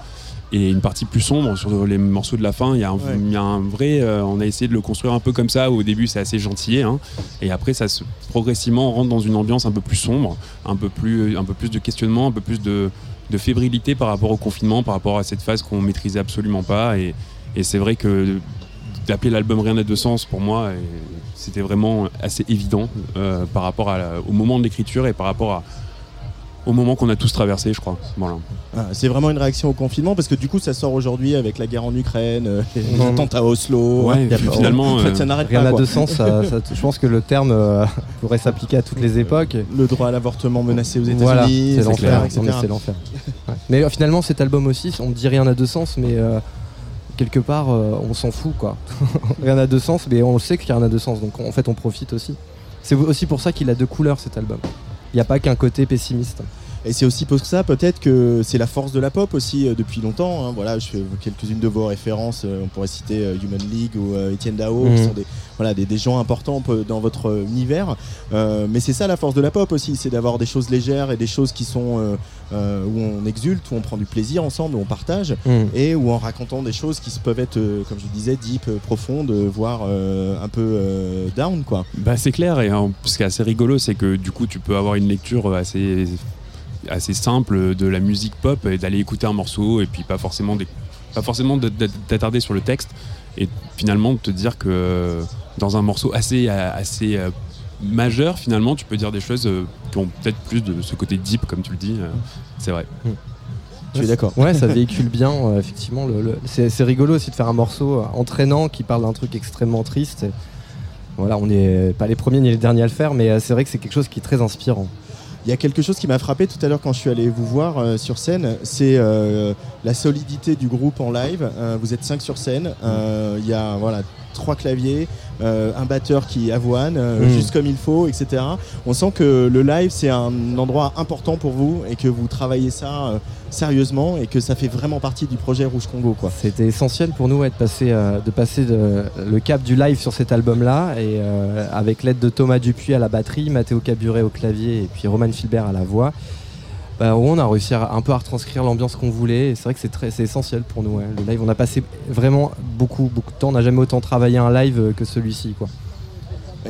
et une partie plus sombre sur les morceaux de la fin. Il y a un, Ouais. il y a un vrai, euh, on a essayé de le construire un peu comme ça. Au début, c'est assez gentil, hein, et après, ça se progressivement rentre dans une ambiance un peu plus sombre, un peu plus, un peu plus de questionnement, un peu plus de de fébrilité par rapport au confinement, par rapport à cette phase qu'on maîtrisait absolument pas. Et, et c'est vrai que d'appeler l'album Rien n'a de sens pour moi, et c'était vraiment assez évident euh, par rapport à la- au moment de l'écriture et par rapport à, au moment qu'on a tous traversé, je crois. Voilà. Ah, c'est vraiment une réaction au confinement parce que du coup, ça sort aujourd'hui avec la guerre en Ukraine, euh, les attentats à Oslo. Ouais, a- finalement, en fait, euh, ça n'arrête Rien pas. n'a de sens, ça- ça- je pense que le terme euh, pourrait s'appliquer à toutes les époques. Le droit à l'avortement menacé aux États-Unis, Voilà, c'est etc., l'enfer. etc. Non, mais. Ouais. Mais finalement, cet album aussi, on dit rien n'a de sens, mais euh, quelque part, euh, on s'en fout, quoi. rien n'a de sens, mais on sait qu'il rien n'a de sens, donc en fait, on profite aussi. C'est aussi pour ça qu'il a deux couleurs, cet album. Il n'y a pas qu'un côté pessimiste. Et c'est aussi pour ça peut-être que c'est la force de la pop aussi euh, depuis longtemps. hein. Voilà, je fais quelques-unes de vos références. euh, on pourrait citer euh, Human League ou euh, Etienne Dao, qui Mhm. sont des, voilà, des, des gens importants dans votre univers. Euh, mais c'est ça la force de la pop aussi, c'est d'avoir des choses légères et des choses qui sont euh, euh, où on exulte, où on prend du plaisir ensemble, où on partage, Mhm. et où en racontant des choses qui peuvent être, euh, comme je disais, deep, profondes, voire euh, un peu euh, down, quoi. Bah, c'est clair, et en- ce qui est assez rigolo, c'est que du coup, tu peux avoir une lecture assez, assez simple de la musique pop et d'aller écouter un morceau et puis pas forcément, des- pas forcément t'attarder sur le texte et finalement de te dire que dans un morceau assez, assez euh, majeur, finalement, tu peux dire des choses euh, qui ont peut-être plus de ce côté deep, comme tu le dis. euh, c'est vrai. Tu es d'accord Ouais, ça véhicule bien, euh, effectivement. Le, le- c'est, c'est rigolo aussi de faire un morceau entraînant qui parle d'un truc extrêmement triste. Et voilà, on n'est pas les premiers ni les derniers à le faire, mais c'est vrai que c'est quelque chose qui est très inspirant. Il y a quelque chose qui m'a frappé tout à l'heure quand je suis allé vous voir euh, sur scène, c'est euh, la solidité du groupe en live. Euh, vous êtes cinq sur scène, il y a voilà trois claviers, euh, un batteur qui avoine euh, Mm. juste comme il faut, etc. On sent que le live c'est un endroit important pour vous et que vous travaillez ça euh, sérieusement et que ça fait vraiment partie du projet Rouge Congo, quoi. C'était essentiel pour nous ouais, de passer, de passer de- le cap du live sur cet album-là, et avec l'aide de Thomas Dupuis à la batterie, Mathéo Caburet au clavier et puis Roman Filbert à la voix. Bah, on a réussi à, un peu à retranscrire l'ambiance qu'on voulait, et c'est vrai que c'est très- c'est essentiel pour nous. ouais. Le live, on a passé vraiment beaucoup, beaucoup de temps, on n'a jamais autant travaillé un live euh, que celui-ci. Quoi.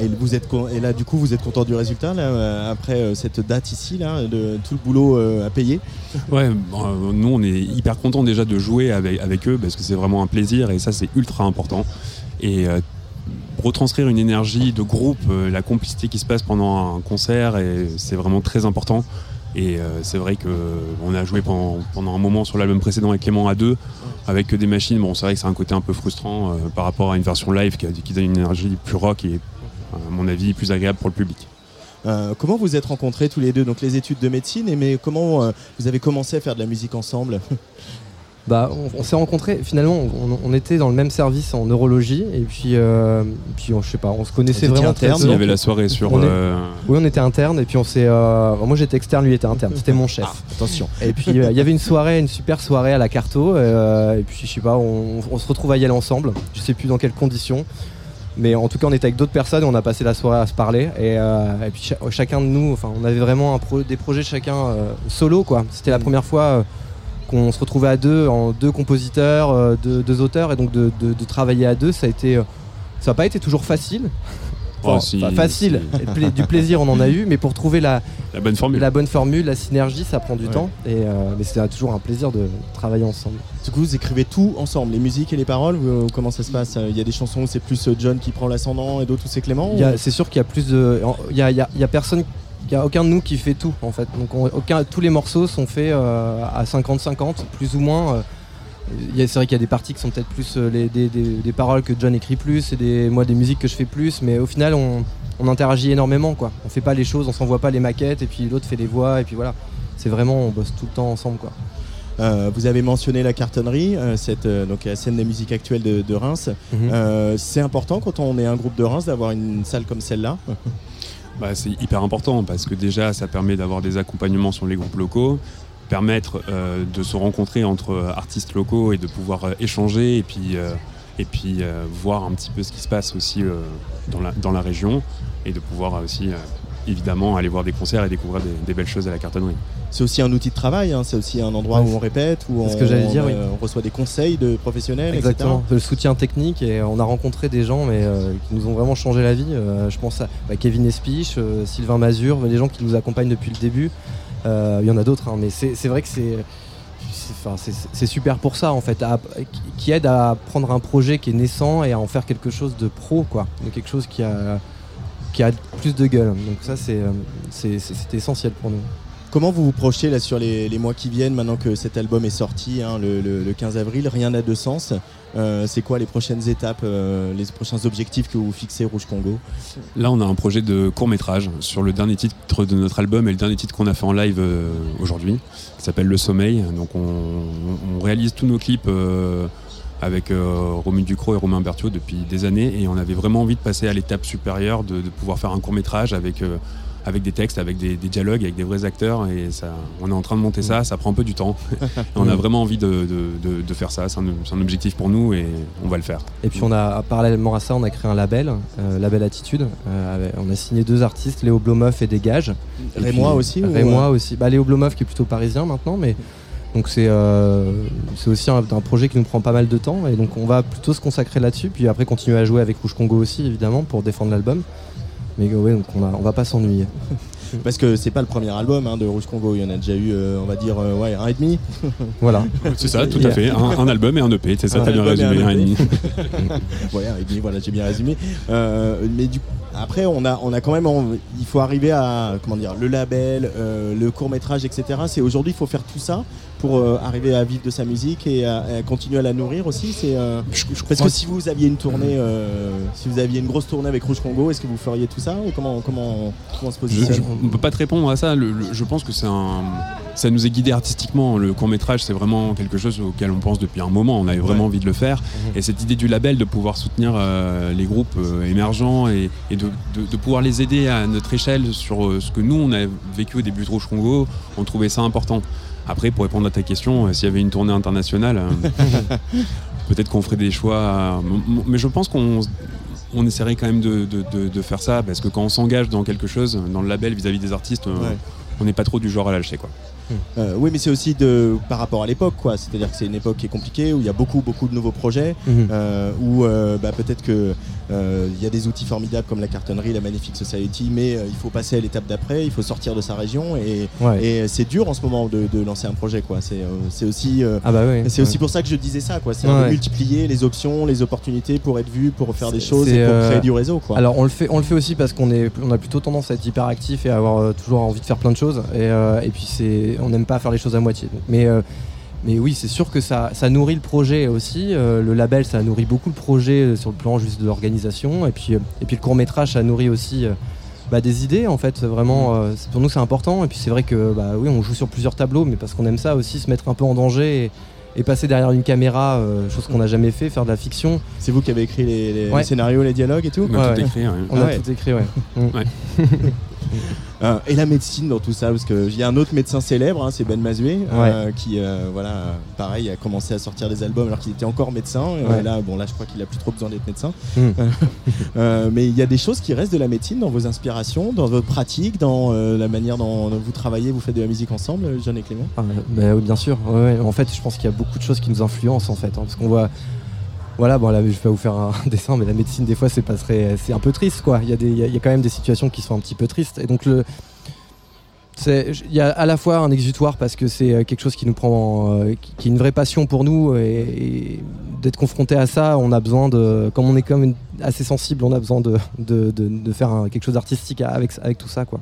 Et, vous êtes con- et là, du coup, vous êtes content du résultat là, euh, après euh, cette date ici, là, de tout le boulot euh, à payer? Ouais, bon, euh, nous on est hyper contents déjà de jouer avec, avec eux parce que c'est vraiment un plaisir et ça c'est ultra important. Et euh, retranscrire une énergie de groupe, euh, la complicité qui se passe pendant un concert, et c'est vraiment très important. Et euh, c'est vrai que euh, on a joué pendant, un moment sur l'album précédent avec Clément à deux, avec des machines. Bon, c'est vrai que c'est un côté un peu frustrant euh, par rapport à une version live qui, donne une énergie plus rock et, à mon avis, plus agréable pour le public. Euh, comment vous êtes rencontrés tous les deux? Donc les études de médecine, et mais comment vous avez commencé à faire de la musique ensemble? Bah, on, on s'est rencontrés, finalement, on, on était dans le même service en neurologie, et puis, euh, puis on, je sais pas, on se connaissait vraiment interne Il y avait la soirée sur. On est- euh, Oui, on était interne, et puis on s'est. euh, moi j'étais externe, lui était interne, c'était mon chef. Attention. Et puis il y avait une soirée, une super soirée à la Carto, et puis je sais pas, on, on se retrouve à y aller ensemble, je sais plus dans quelles conditions. Mais en tout cas, on était avec d'autres personnes et on a passé la soirée à se parler. Et, et puis cha- chacun de nous, enfin, on avait vraiment un pro- des projets chacun solo, quoi. C'était la première fois qu'on se retrouvait à deux, en deux compositeurs, euh, deux, deux auteurs, et donc de, de- de travailler à deux, ça a été, euh, ça n'a pas été toujours facile. Oh, Enfin, si, pas facile, du plaisir on en a eu, mais pour trouver la, la bonne formule. la bonne formule, la synergie, ça prend du Ouais. temps. Et, euh, mais c'est toujours un plaisir de travailler ensemble. Du coup, vous écrivez tout ensemble, les musiques et les paroles. vous- comment ça se passe? Il y a des chansons où c'est plus John qui prend l'ascendant et d'autres où c'est Clément ou- C'est sûr qu'il y a plus de. Il y a, il y a- il y a personne. Il y a aucun de nous qui fait tout en fait. Donc on- aucun, tous les morceaux sont faits euh, à 50-50, plus ou moins. euh. C'est vrai qu'il y a des parties qui sont peut-être plus euh, les- des, des- des paroles que John écrit plus et des, moi des musiques que je fais plus, mais au final on, on interagit énormément quoi. On fait pas les choses, on s'envoie pas les maquettes et puis l'autre fait les voix et puis voilà. C'est vraiment on bosse tout le temps ensemble quoi. Euh, vous avez mentionné la cartonnerie, euh, cette, euh, donc la scène des musiques actuelles de, de Reims. Mhm. C'est important quand on est un groupe de Reims d'avoir une salle comme celle-là? Bah, c'est hyper important parce que déjà ça permet d'avoir des accompagnements sur les groupes locaux, permettre euh, de se rencontrer entre euh, artistes locaux et de pouvoir euh, échanger et puis, euh, et puis euh, voir un petit peu ce qui se passe aussi dans, la, dans la région et de pouvoir aussi évidemment aller voir des concerts et découvrir des, des belles choses à la cartonnerie. C'est aussi un outil de travail, hein, c'est aussi un endroit Ouais, où on répète, où c'est on, ce que j'allais dire, oui. euh, on reçoit des conseils de professionnels, Exactement, etc. le soutien technique et on a rencontré des gens mais euh, qui nous ont vraiment changé la vie. Euh, je pense à bah, Kevin Espiche, euh, Sylvain Mazur, des gens qui nous accompagnent depuis le début. Euh, Il y en a d'autres, hein, mais c'est vrai que c'est c'est- super pour ça en fait, à- qui aide à prendre un projet qui est naissant et à en faire quelque chose de pro, quoi, de quelque chose qui a qui a plus de gueule. Donc ça c'est euh, c'est- essentiel pour nous. Comment vous vous projetez là sur les, les mois qui viennent maintenant que cet album est sorti hein, le, le- le 15 avril Rien n'a de sens. Euh, c'est quoi les prochaines étapes, euh, les prochains objectifs que vous fixez Rouge Congo? Là, on a un projet de court métrage sur le dernier titre de notre album et le dernier titre qu'on a fait en live euh, aujourd'hui, qui s'appelle Le Sommeil. Donc, on, on réalise tous nos clips euh, avec euh, Romu Ducrot et Romain Berthiaud depuis des années et on avait vraiment envie de passer à l'étape supérieure, de, de pouvoir faire un court métrage avec, euh, avec des textes, avec des, des dialogues, avec des vrais acteurs. Et ça, on est en train de monter ça, ça prend un peu du temps. Et on a vraiment envie de, de- de- de faire ça, c'est un, c'est un objectif pour nous et on va le faire. Et puis on a parallèlement à ça, on a créé un label, euh, label Attitude. Euh, on a signé deux artistes, Léo Blomoff et Dégage. Et Rémois puis- aussi, Rémois aussi. Bah, Léo Blomoff qui est plutôt parisien maintenant, mais donc c'est euh, c'est aussi un, un projet qui nous prend pas mal de temps et donc on va plutôt se consacrer là-dessus. Puis après continuer à jouer avec Rouge Congo aussi évidemment pour défendre l'album. Mais ouais, donc on, a- on va pas s'ennuyer. Parce que c'est pas le premier album hein, de Rouge Congo, il y en a déjà eu, euh, on va dire, euh, ouais, un et demi. Voilà. C'est ça, tout à fait. Un, un album et un EP, c'est ça, t'as bien résumé. un un et demi. ouais, un et demi, voilà, j'ai bien résumé. Euh, mais du après, on a, on a quand même, il faut arriver à, comment dire, le label, euh, le court métrage, etc. C'est aujourd'hui, il faut faire tout ça pour euh, arriver à vivre de sa musique et à, à continuer à la nourrir aussi. C'est euh, parce que si vous aviez une tournée, euh, si vous aviez une grosse tournée avec Rouge Congo, est-ce que vous feriez tout ça ou comment, comment, comment on se Je, positionne je- on peut pas te répondre à ça. Le- le- je pense que c'est un, ça nous est guidé artistiquement. Le court métrage, c'est vraiment quelque chose auquel on pense depuis un moment. On avait vraiment Ouais. envie de le faire. Mhm. Et cette idée du label, de pouvoir soutenir euh, les groupes euh, émergents et, et de, de- de pouvoir les aider à notre échelle sur euh, ce que nous on a vécu au début de Rouge Congo, on trouvait ça important. Après, pour répondre à ta question, euh, s'il y avait une tournée internationale, euh, peut-être qu'on ferait des choix. euh, mais je pense qu'on on essaierait quand même de, de- de- de faire ça parce que quand on s'engage dans quelque chose, dans le label vis-à-vis des artistes, Ouais. on n'est pas trop du genre à lâcher quoi. Euh, oui, mais c'est aussi de, par rapport à l'époque, quoi. C'est-à-dire que c'est une époque qui est compliquée, où il y a beaucoup, beaucoup de nouveaux projets, Mhm. euh, où euh, bah, peut-être que il y a des outils formidables comme la cartonnerie, la Magnifique Society, mais euh, il faut passer à l'étape d'après, il faut sortir de sa région, et, Ouais. et c'est dur en ce moment de, de lancer un projet, quoi. C'est euh, c'est aussi, euh, Ah bah oui. c'est Ouais. aussi pour ça que je disais ça, quoi. C'est Ouais, multiplier les options, les opportunités pour être vu, pour faire des choses et pour euh, créer du réseau, quoi. Alors on le fait, on le fait aussi parce qu'on est, on a plutôt tendance à être hyper actif et à avoir euh, toujours envie de faire plein de choses. Et, euh, et puis c'est, on n'aime pas faire les choses à moitié. Donc, mais euh, mais oui, c'est sûr que ça, ça nourrit le projet aussi. Euh, le label, ça nourrit beaucoup le projet euh, sur le plan juste de l'organisation. Et puis euh, et puis le court métrage, ça nourrit aussi. euh, bah, des idées en fait vraiment euh, c'est- pour nous c'est important et puis c'est vrai que bah oui on joue sur plusieurs tableaux mais parce qu'on aime ça aussi se mettre un peu en danger et, et passer derrière une caméra euh, chose qu'on n'a jamais fait faire de la fiction C'est vous qui avez écrit les, les- Ouais. les scénarios, les dialogues et tout On a Ouais, tout ouais. écrit. ouais. on Ah a tout écrit ouais Mm. Ouais. Euh, et la médecine dans tout ça, parce qu'il y a un autre médecin célèbre, hein, c'est Ben Mazoué, euh, qui, euh, voilà, pareil, a commencé à sortir des albums alors qu'il était encore médecin. Ouais. là, bon, là, je crois qu'il a plus trop besoin d'être médecin. Mm. Euh, mais il y a des choses qui restent de la médecine dans vos inspirations, dans votre pratique, dans la manière dont vous travaillez, vous faites de la musique ensemble, John et Clément? Ah, oui, bien sûr. Ouais. En fait, je pense qu'il y a beaucoup de choses qui nous influencent en fait, hein, parce qu'on voit. Voilà, bon là, je vais vous faire un dessin, mais la médecine des fois c'est pas très, c'est un peu triste quoi. Il y a des, il y quand même des situations qui sont un petit peu tristes, et donc le, il y a à la fois un exutoire parce que c'est euh, quelque chose qui nous prend, euh, qui, est une vraie passion pour nous, et, d'être confronté à ça, on a besoin de, comme on est quand même assez sensible, on a besoin de, de, de- faire quelque chose d'artistique avec, avec tout ça quoi.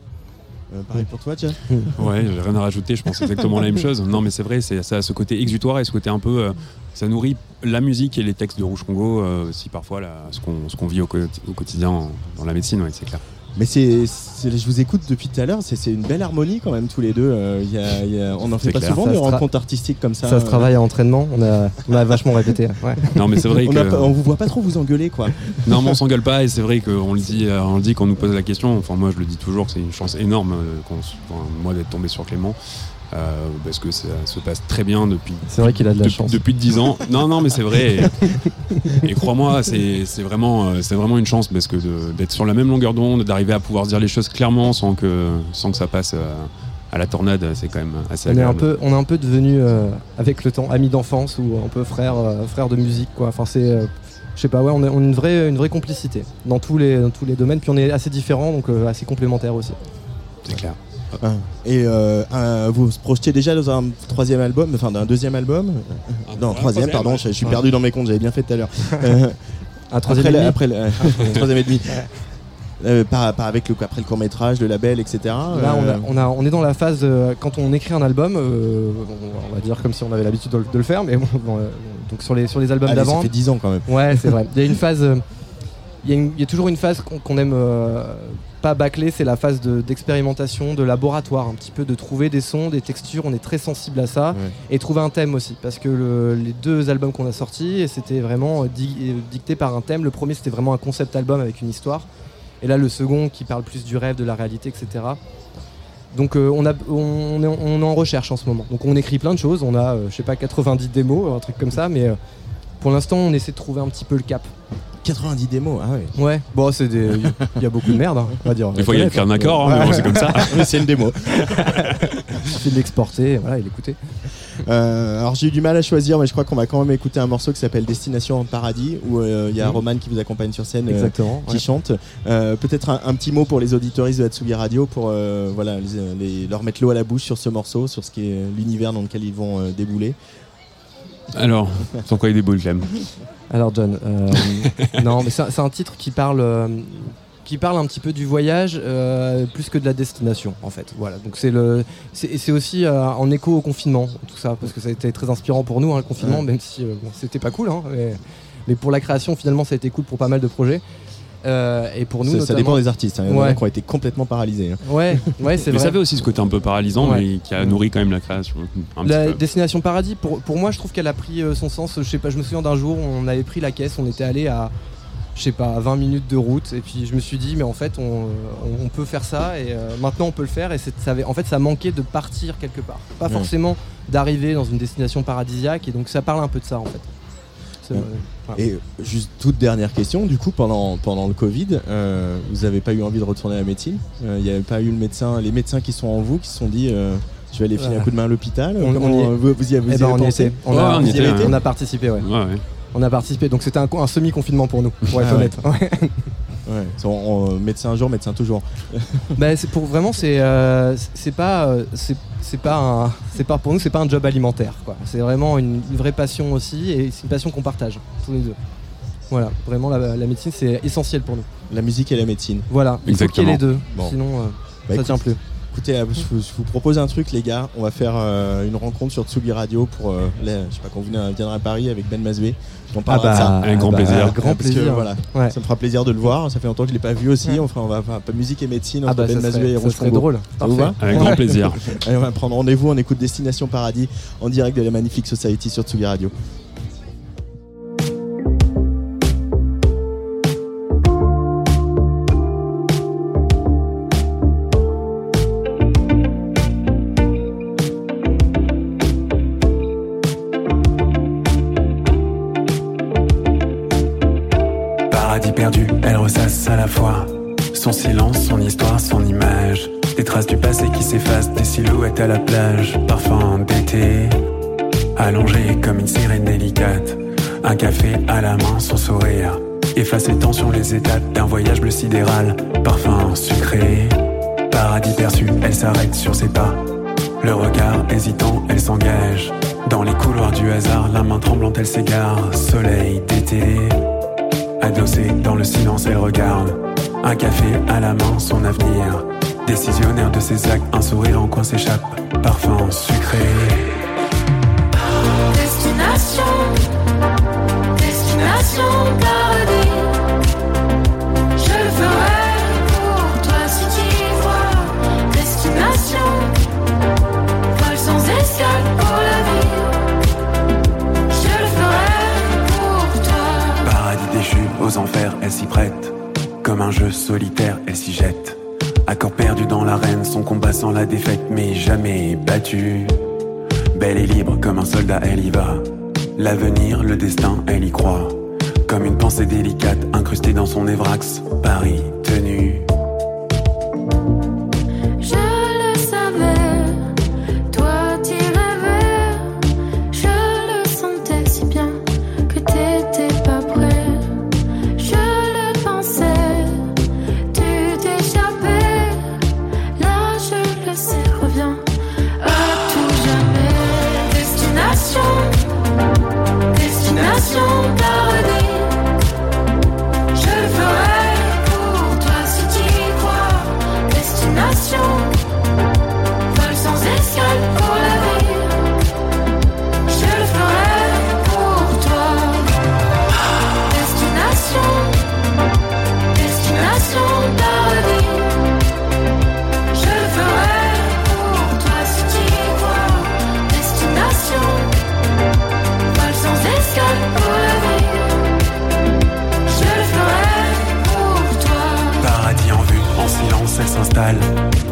Euh, pareil pour toi, John Ouais, j'ai rien à rajouter, je pense exactement la même chose. Non, mais c'est vrai, ça ce côté exutoire et ce côté un peu. euh, ça nourrit la musique et les textes de Rouge Congo, euh, aussi parfois ce qu'on vit au, au quotidien en- dans la médecine, ouais, c'est clair. Mais c'est, c'est- je vous écoute depuis tout à l'heure, c'est, c'est une belle harmonie quand même tous les deux. Euh, il y a- il y a- on n'en fait pas clair. souvent des rencontres artistiques comme ça. Ça se euh, travaille à entraînement, on a, on a vachement répété. Ouais. Non, mais c'est vrai on, que. a pas- on vous voit pas trop vous engueuler, quoi. Non, mais on s'engueule pas et c'est vrai qu'on le dit, euh, on le dit quand on nous pose la question. Enfin, moi, je le dis toujours, c'est une chance énorme, qu'on enfin, moi, d'être tombé sur Clément. Euh, parce que ça se passe très bien depuis. C'est vrai qu'il a de la depuis, chance. Depuis 10 ans. Non, non, mais c'est vrai. Et, et crois-moi, c'est vraiment, euh, c'est vraiment une chance parce que d'être sur la même longueur d'onde, d'arriver à pouvoir dire les choses clairement sans que, sans que ça passe euh, à la tornade, c'est quand même assez On est un peu, on est un peu devenu euh, avec le temps amis d'enfance ou un peu frères, euh, frères de musique quoi. Enfin c'est, je sais pas, ouais, on a, une vraie, une vraie complicité dans tous les, dans tous les domaines. Puis on est assez différents donc assez complémentaires aussi. C'est clair. Ah. Et euh, vous vous projetiez déjà dans un troisième album, enfin d'un deuxième album? Non, ouais, troisième, troisième, pardon, ouais. je, je suis perdu dans mes comptes, j'avais bien fait tout à l'heure. Un troisième après, et le- demi? après le- troisième et demi. Euh, par, par avec le, après le court métrage, le label, etc. Là, on, a- Euh, on, a- on est dans la phase euh, quand on écrit un album, euh, on, on va dire comme si on avait l'habitude de, le- de le faire, mais bon, bon, euh, donc sur les sur les albums allez, ça d'avant. fait 10 ans quand même. Ouais, c'est vrai. Il y a une phase. Il y, a y toujours une phase qu'on aime euh, pas bâcler, c'est la phase de- d'expérimentation, de, laboratoire, un petit peu de trouver des sons, des textures. On est très sensible à ça Ouais. et trouver un thème aussi, parce que le- les deux albums qu'on a sortis, c'était vraiment euh, di- euh, dicté par un thème. Le premier, c'était vraiment un concept album avec une histoire. Et là, le second qui parle plus du rêve, de la réalité, etc. Donc euh, on, a, on, est, on est en recherche en ce moment. Donc on écrit plein de choses. On a, euh, je sais pas, 90 démos, un truc comme ça. Mais euh, pour l'instant, on essaie de trouver un petit peu le cap. 90 démos, ah ouais. Ouais, bon, c'est des. Il y a beaucoup de merde, hein, on va dire. Des fois, il y a écrit un accord, hein, mais bon, c'est comme ça. Mais c'est une démo. Il suffit de l'exporter, voilà, et l'écouter. Euh, alors j'ai eu du mal à choisir, mais je crois qu'on va quand même écouter un morceau qui s'appelle Destination en paradis, où euh, il y a Mhm. Roman qui vous accompagne sur scène, euh, Exactement, qui ouais. chante. Euh, Peut-être un, un petit mot pour les auditoristes de Hatsugi Radio pour euh, voilà les- les- leur mettre l'eau à la bouche sur ce morceau, sur ce qui est l'univers dans lequel ils vont euh, débouler. Alors, sans quoi il déboule, j'aime. Alors John, euh, non, mais c'est un- titre qui parle, euh, qui parle un petit peu du voyage euh, plus que de la destination, en fait. Voilà. Donc c'est le, aussi en écho au confinement, tout ça, parce que ça a été très inspirant pour nous, hein, le confinement, Ouais. même si bon, c'était pas cool, hein, mais, mais pour la création, finalement, ça a été cool pour pas mal de projets. Euh, et pour nous, ça, dépend des artistes, hein. il y en a Ouais. qui ont été complètement paralysés. hein. Ouais, ouais, c'est Mais ça fait aussi ce côté un peu paralysant, Ouais. mais qui a nourri quand même la création. Un La petit peu. destination paradis, pour, pour moi, je trouve qu'elle a pris euh, son sens. Je sais pas, je me souviens d'un jour, on avait pris la caisse, on était allé à, je sais pas, à 20 minutes de route, et puis je me suis dit, mais en fait, on, on- on peut faire ça, et euh, maintenant on peut le faire, et ça avait- en fait, ça manquait de partir quelque part, pas Ouais. forcément d'arriver dans une destination paradisiaque, et donc ça parle un peu de ça en fait. C'est-. Et euh, juste toute dernière question, du coup, pendant, pendant le Covid, euh, vous n'avez pas eu envie de retourner à la médecine? Euh, Il n'y avait pas eu le médecin, les médecins qui sont en vous, qui se sont dit euh, je vais aller filer un coup de main à l'hôpital? On- y est. euh, vous, vous y, vous Eh ben, avez on y pensé? était. On, a, on y était, avez on participé, ouais. Ouais, ouais. On a participé, donc c'était un, un semi-confinement pour nous, pour être Ah ouais. honnête. Ouais. On- on- médecin un jour, médecin toujours. Bah, c'est pour vraiment c'est euh, c'est pas euh, c'est c'est pas un c'est pas pour nous c'est pas un job alimentaire quoi. C'est vraiment une, une vraie passion aussi et c'est une passion qu'on partage tous les deux. Voilà, vraiment la, la médecine c'est essentiel pour nous. La musique et la médecine. Voilà, il faut qu'il y ait les deux. Bon. Sinon euh, Bah, ça écoute, tient plus. Écoutez, je vous, je vous propose un truc, les gars. On va faire euh, une rencontre sur Tsugi Radio pour. euh, je sais pas, quand vous viendra à Paris avec Ben Mazoué. On parlera de ça. Avec grand bah, plaisir. grand Parce que, plaisir. voilà, Ouais. ça me fera plaisir de le voir. Ça fait longtemps que je l'ai pas vu aussi. Ouais. On fera, on va faire un peu musique et médecine Ah entre bah Ben Mazoué et Rouge drôle. Ça vous Parfait. va Avec grand plaisir. Allez, on va prendre rendez-vous. On écoute Destination Paradis en direct de la Magnifique Society sur Tsugi Radio. Elle ressasse à la fois son silence, son histoire, son image. Des traces du passé qui s'effacent, des silhouettes à la plage, parfum d'été. Allongé comme une sirène délicate, un café à la main, son sourire. Efface les tensions, les étapes d'un voyage bleu sidéral, parfum sucré. Paradis perçu, elle s'arrête sur ses pas. Le regard hésitant, elle s'engage. Dans les couloirs du hasard, la main tremblante, elle s'égare. Soleil d'été. Adossée dans le silence, elle regarde. Un café à la main, son avenir. Décisionnaire de ses actes, un sourire en coin s'échappe. Parfum sucré. Destination, destination paradis. Aux enfers, elle s'y prête. Comme un jeu solitaire, elle s'y jette. Accord perdu dans l'arène, son combat sans la défaite, mais jamais battu. Belle et libre comme un soldat, elle y va. L'avenir, le destin, elle y croit. Comme une pensée délicate incrustée dans son évrax, Paris tenu.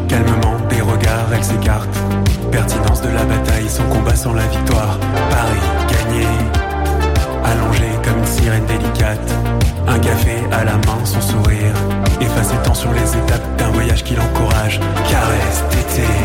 Calmement, des regards, elle s'écarte. Pertinence de la bataille, son combat sans la victoire. Paris, gagné. Allongé comme une sirène délicate. Un café à la main, son sourire. Efface tant sur les étapes d'un voyage qui l'encourage. Caresse, tétée.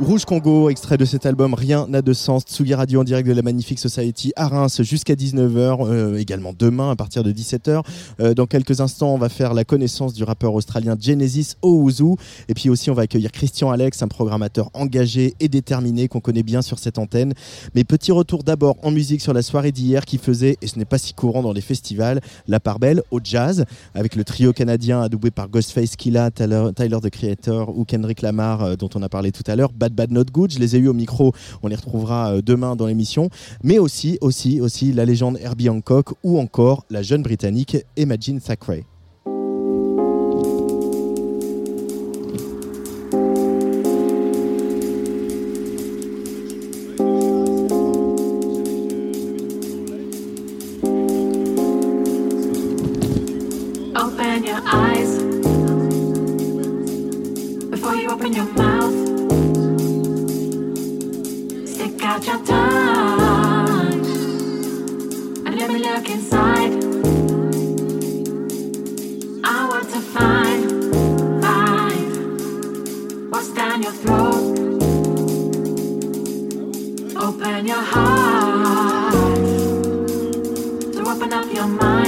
Rouge, Congo, extrait de cet album Rien n'a de sens. Tsugi Radio en direct de la Magnifique Society à Reims jusqu'à 19h, euh, également demain à partir de 17h. Euh, dans quelques instants, on va faire la connaissance du rappeur australien Genesis Owuzu. Et puis aussi, on va accueillir Christian Alex, un programmateur engagé et déterminé qu'on connaît bien sur cette antenne. Mais petit retour d'abord en musique sur la soirée d'hier qui faisait, et ce n'est pas si courant dans les festivals, la part belle au jazz avec le trio canadien adoubé par Ghostface Killa, Tyler, Tyler the Creator ou Kendrick Lamar euh, dont on a parlé tout à l'heure. Bad Not Good, je les ai eu au micro, on les retrouvera euh, demain dans l'émission. Mais aussi, aussi, aussi la légende Herbie Hancock ou encore la jeune britannique Imagine Thackeray. Stick out your tongue and let me look inside. I want to find, find what's down your throat. Open your heart to open up your mind.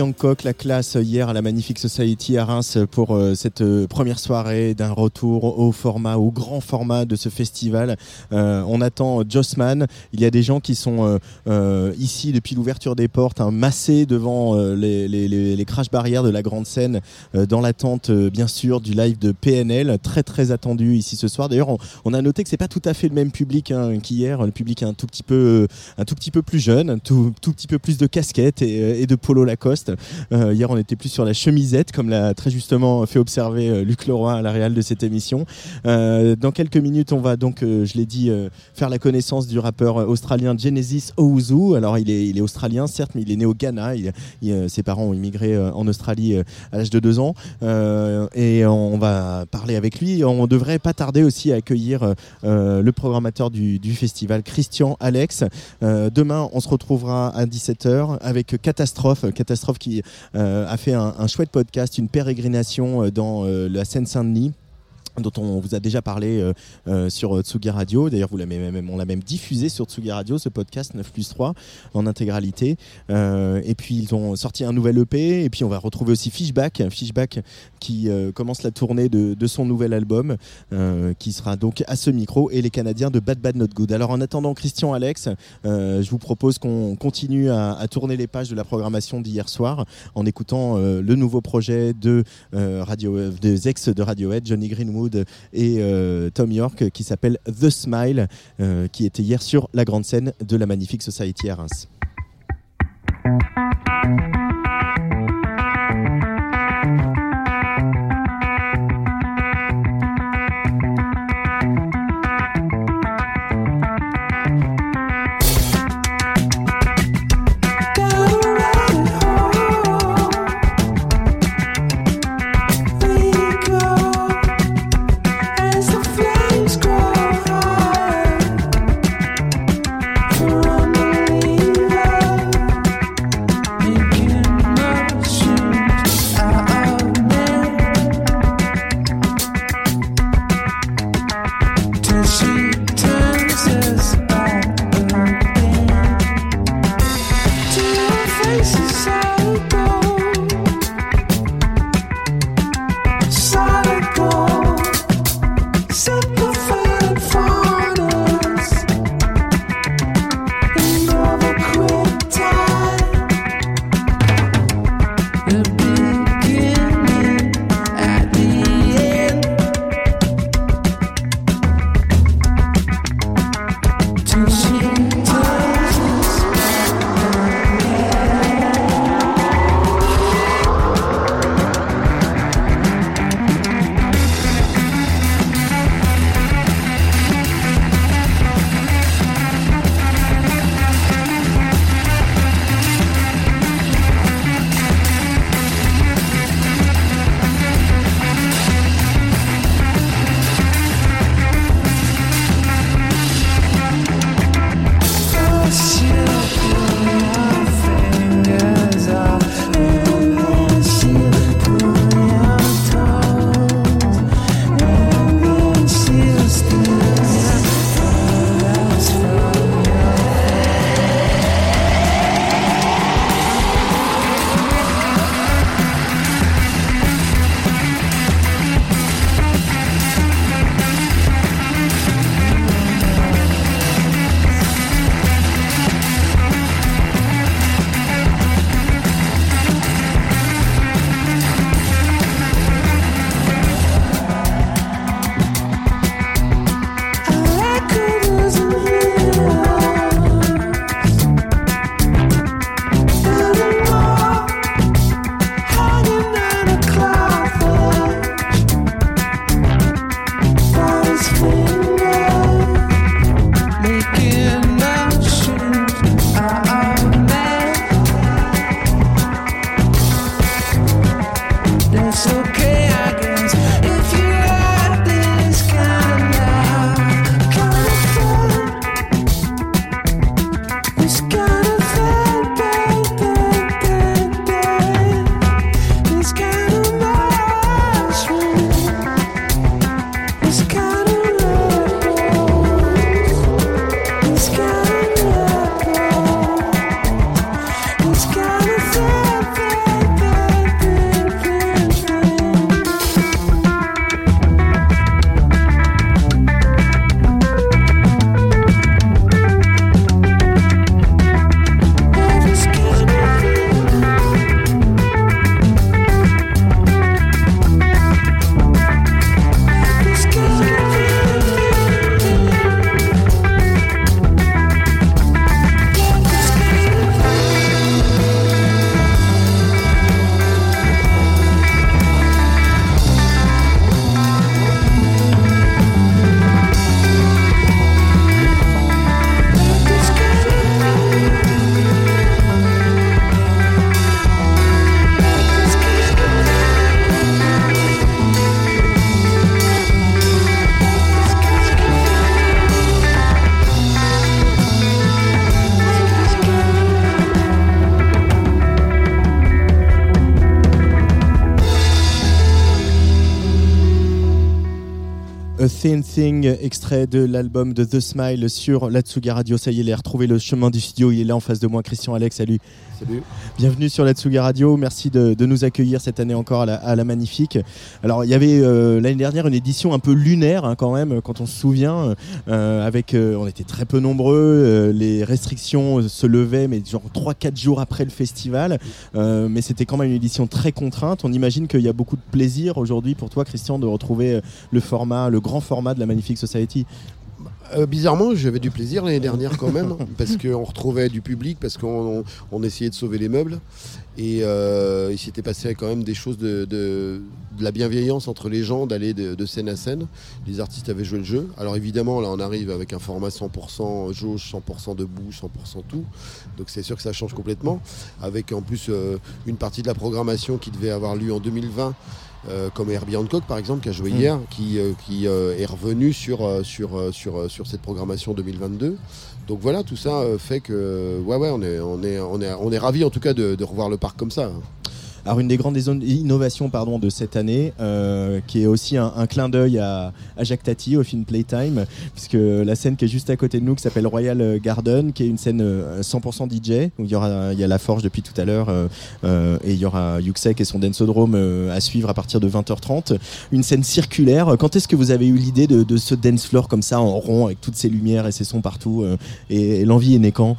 Hancock, la classe hier à la Magnifique Society à Reims pour euh, cette euh, première soirée d'un retour au format, au grand format de ce festival. Euh, on attend Jossman. Il y a des gens qui sont ici depuis l'ouverture des portes, hein, massés devant les, crash barrières de la grande scène, dans l'attente bien sûr du live de PNL, très très attendu ici ce soir. D'ailleurs, on, a noté que c'est pas tout à fait le même public hein, qu'hier. Le public un tout petit peu, un tout petit peu plus jeune, un tout, petit peu plus de casquettes et, et de polo Lacoste. Euh, hier, on était plus sur la chemisette, comme l'a très justement fait observer euh, Luc Leroy à la réal de cette émission. Euh, dans quelques minutes, on va donc, je l'ai dit, faire la connaissance du rappeur australien Genesis Owuzu. Alors, il est, australien, certes, mais il est né au Ghana. Ses parents ont immigré en Australie à l'âge de deux ans. Et on va parler avec lui. On devrait pas tarder aussi à accueillir le programmateur du, du festival, Christian Alex. Demain, on se retrouvera à 17h avec Catastrophe. Catastrophe qui euh, a fait un, un chouette podcast, une pérégrination euh, dans euh, la Seine-Saint-Denis dont on vous a déjà parlé euh, euh, sur euh, Tsugi Radio. D'ailleurs, vous même, on l'a même diffusé sur Tsugi Radio, ce podcast 9 plus 3 en intégralité. Et puis, ils ont sorti un nouvel EP. Et puis, on va retrouver aussi Fishback, Fishback qui commence la tournée de, son nouvel album, qui sera donc à ce micro, et les Canadiens de Bad Bad Not Good. Alors, en attendant Christian Alex, je vous propose qu'on continue à, tourner les pages de la programmation d'hier soir en écoutant le nouveau projet de Radio, des ex de Radiohead, Johnny Greenwood et euh, Tom York, qui s'appelle The Smile, euh, qui était hier sur la grande scène de la Magnifique Society à Reims. Thing, extrait de l'album de The Smile sur la Tsuga Radio. Ça y est, il a retrouvé le chemin du studio. Il est là en face de moi, Christian Alex. Salut. Salut. Bienvenue sur la Tsuga Radio. Merci de, de nous accueillir cette année encore à la, à la Magnifique. Alors, il y avait euh, l'année dernière une édition un peu lunaire hein, quand même, quand on se souvient. euh, avec, euh, on était très peu nombreux. les restrictions se levaient, mais genre 3-4 jours après le festival. Mais c'était quand même une édition très contrainte. On imagine qu'il y a beaucoup de plaisir aujourd'hui pour toi, Christian, de retrouver le format, le grand format de la Magnifique Society. Euh, bizarrement, j'avais du plaisir l'année dernière quand même, parce qu'on retrouvait du public, parce qu'on on- on essayait de sauver les meubles. Et euh, il s'était passé quand même des choses de, la bienveillance entre les gens, d'aller de, de scène à scène. Les artistes avaient joué le jeu. Alors évidemment, là, on arrive avec un format 100% jauge, 100% debout, 100% tout. Donc c'est sûr que ça change complètement. Avec en plus euh, une partie de la programmation qui devait avoir lieu en 2020. Euh, comme Herbie Hancock par exemple qui a joué Mm. hier, qui, euh, qui euh, est revenu sur, sur, sur, sur cette programmation 2022. Donc voilà, tout ça fait que ouais ouais on est on est on est on est ravi en tout cas de, de revoir le parc comme ça. Alors une des grandes innovations de cette année, euh, qui est aussi un, clin d'œil à, à Jacques Tati au film Playtime, puisque la scène qui est juste à côté de nous, qui s'appelle Royal Garden, qui est une scène euh, 100% DJ, où il y, aura, il y a la Forge depuis tout à l'heure, euh, euh, et il y aura Yuxek et son Dancodrome euh, à suivre à partir de 20h30. Une scène circulaire. Quand est-ce que vous avez eu l'idée de, ce dance floor comme ça, en rond, avec toutes ces lumières et ces sons partout, euh, et, et l'envie est née quand?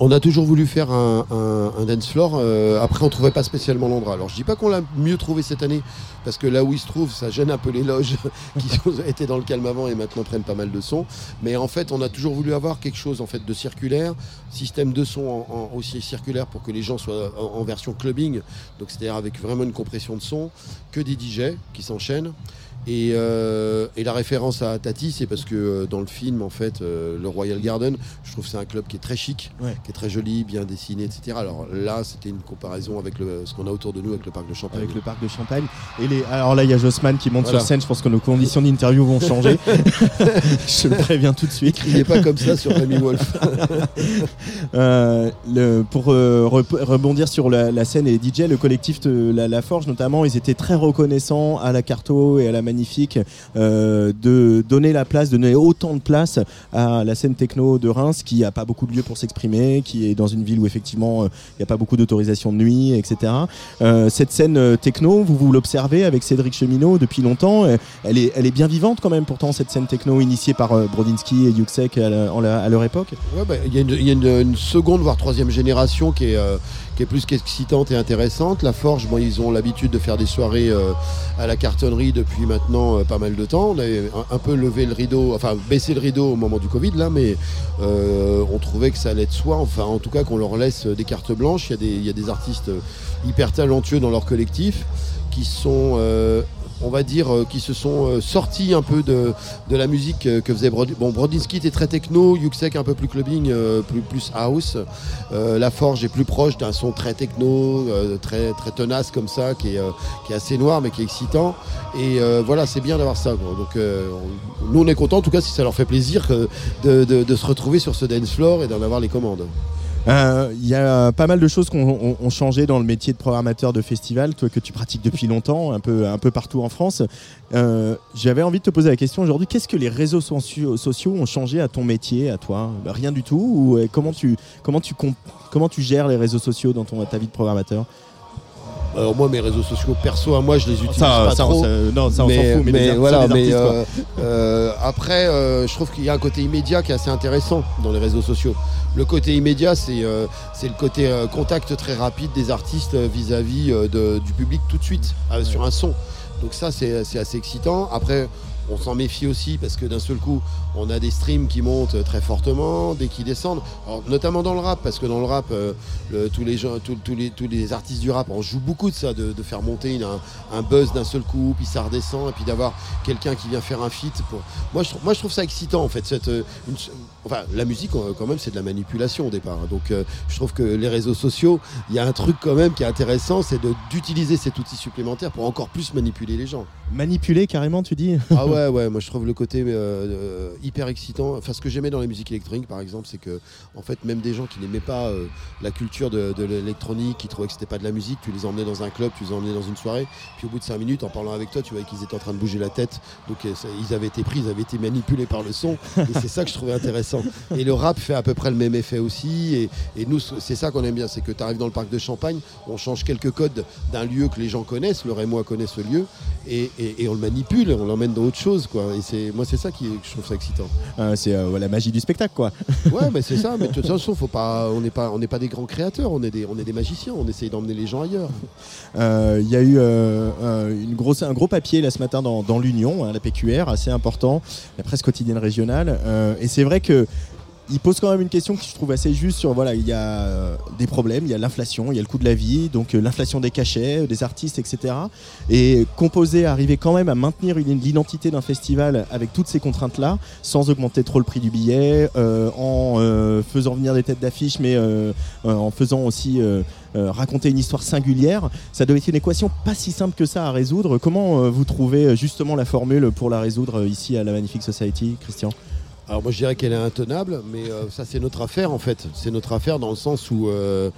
On a, toujours voulu faire un, un- dance floor. euh, après, on trouvait pas spécialement l'endroit. Alors, je dis pas qu'on l'a mieux trouvé cette année, parce que là où il se trouve, ça gêne un peu les loges qui étaient dans le calme avant et maintenant prennent pas mal de sons. Mais en fait, on a toujours voulu avoir quelque chose en fait de circulaire, système de son aussi circulaire pour que les gens soient en, en version clubbing, donc c'est-à-dire avec vraiment une compression de son, que des DJ qui s'enchaînent. Et, euh, et la référence à Tati, c'est parce que euh, dans le film, en fait, euh, le Royal Garden, je trouve que c'est un club qui est très chic, Ouais. qui est très joli, bien dessiné, etc. Alors là, c'était une comparaison avec le, ce qu'on a autour de nous, avec le parc de Champagne. Avec le parc de Champagne. Et les... Alors là, il y a Jossman qui monte Voilà. sur scène. Je pense que nos conditions d'interview vont changer. je le préviens tout de suite. Criez pas comme ça sur Rémi Wolf. Euh, le- pour euh, rebondir sur la, la scène et les DJ, le collectif de la, La Forge notamment, ils étaient très reconnaissants à la Carto et à la Euh, de donner la place, de donner autant de place à la scène techno de Reims qui a pas beaucoup de lieux pour s'exprimer, qui est dans une ville où effectivement euh, il n'y a pas beaucoup d'autorisation de nuit, etc. Euh, cette scène techno, vous vous l'observez avec Cédric Cheminot depuis longtemps, elle est, elle est bien vivante quand même pourtant cette scène techno initiée par Brodinski et Yuxek à, leur époque? Bah, Il y a, une, seconde, voire troisième génération qui est, qui est plus qu'excitante et intéressante. La Forge, bon, ils ont l'habitude de faire des soirées euh, à la cartonnerie depuis maintenant euh, pas mal de temps. On avait un, peu levé le rideau, enfin baissé le rideau au moment du Covid, là, mais euh, on trouvait que ça allait de soi. Enfin, en tout cas, qu'on leur laisse des cartes blanches. Il y a des, il y a des artistes hyper talentueux dans leur collectif qui sont. On va dire, euh, qui se sont euh, sortis un peu de, la musique euh, que faisait Brod Bon, Brodinski était très techno, Yuxek un peu plus clubbing, plus, house. La Forge est plus proche d'un son très techno, très, tenace comme ça, qui est, assez noir mais qui est excitant. Et voilà, c'est bien d'avoir ça. Donc, on- nous, on est contents, en tout cas, si ça leur fait plaisir de- de se retrouver sur ce dance floor et d'en avoir les commandes. Euh, Il y a pas mal de choses qui ont, changé dans le métier de programmateur de festival, toi que tu pratiques depuis longtemps, un peu, un peu partout en France. Euh, J'avais envie de te poser la question aujourd'hui, qu'est-ce que les réseaux sociaux ont changé à ton métier, à toi? Bah, Rien du tout ou euh, comment tu, comment, tu comment tu gères les réseaux sociaux dans ton, ta vie de programmateur? Alors moi, mes réseaux sociaux perso, à moi, je les utilise Ça, pas ça, trop. s'en- non, ça, on s'en fout, mais les voilà, mais euh, euh, après, euh, je trouve qu'il y a un côté immédiat qui est assez intéressant dans les réseaux sociaux. Le côté immédiat, c'est euh, c'est le côté euh, contact très rapide des artistes euh, vis-à-vis euh, du public tout de suite euh, sur un son. Donc ça, c'est c'est assez excitant. Après, on s'en méfie aussi parce que d'un seul coup, on a des streams qui montent très fortement, dès qu'ils descendent. Alors, notamment dans le rap, parce que dans le rap, euh, le- tous, les gens, tous, tous les, tous les artistes du rap, on joue beaucoup de ça, de, de faire monter une- un, un buzz d'un seul coup, puis ça redescend, et puis d'avoir quelqu'un qui vient faire un feat. Pour... Moi, je, trouve- moi, je trouve ça excitant en fait. Cette, euh, une- enfin, la musique, euh, quand même, c'est de la manipulation au départ. hein. Donc, euh, je trouve que les réseaux sociaux, il y a un truc quand même qui est intéressant, c'est d'utiliser cet outil supplémentaire pour encore plus manipuler les gens. Manipuler carrément, tu dis? Ah ouais, Ouais, moi je trouve le côté euh, hyper excitant. Enfin, ce que j'aimais dans la musique électronique, par exemple, c'est que, en fait, même des gens qui n'aimaient pas euh, la culture de, l'électronique, qui trouvaient que c'était pas de la musique, tu les emmenais dans un club, tu les emmenais dans une soirée, puis au bout de 5 minutes, en parlant avec toi, tu voyais qu'ils étaient en train de bouger la tête. Donc, euh, ils avaient été pris, ils avaient été manipulés par le son. Et c'est ça que je trouvais intéressant. Et le rap fait à peu près le même effet aussi. Et, nous, c'est ça qu'on aime bien, c'est que tu arrives dans le parc de Champagne, on change quelques codes d'un lieu que les gens connaissent, le Rémois connaît ce lieu, et, on le manipule, on l'emmène dans autre chose. Quoi. Et c'est, moi, c'est ça qui, je trouve ça excitant. Euh, c'est euh, la magie du spectacle, quoi. Ouais, mais c'est ça. Mais de toute façon, faut pas, on n'est pas, on n'est pas des grands créateurs. On est des, on est des magiciens. On essaye d'emmener les gens ailleurs. Euh, Il y a eu euh, une grosse, un gros papier là ce matin dans, dans l'Union, hein, la PQR, assez important, la presse quotidienne régionale. Et c'est vrai que il pose quand même une question que je trouve assez juste sur voilà il y a euh, des problèmes il y a l'inflation il y a le coût de la vie donc euh, l'inflation des cachets euh, des artistes etc et composer arriver quand même à maintenir l'identité d'un festival avec toutes ces contraintes là sans augmenter trop le prix du billet en faisant venir des têtes d'affiche mais en faisant aussi raconter une histoire singulière ça doit être une équation pas si simple que ça à résoudre. Comment vous trouvez justement la formule pour la résoudre ici à la Magnifique Society Christian? Alors moi je dirais qu'elle est intenable, mais euh, ça c'est notre affaire en fait. C'est notre affaire dans le sens où euh,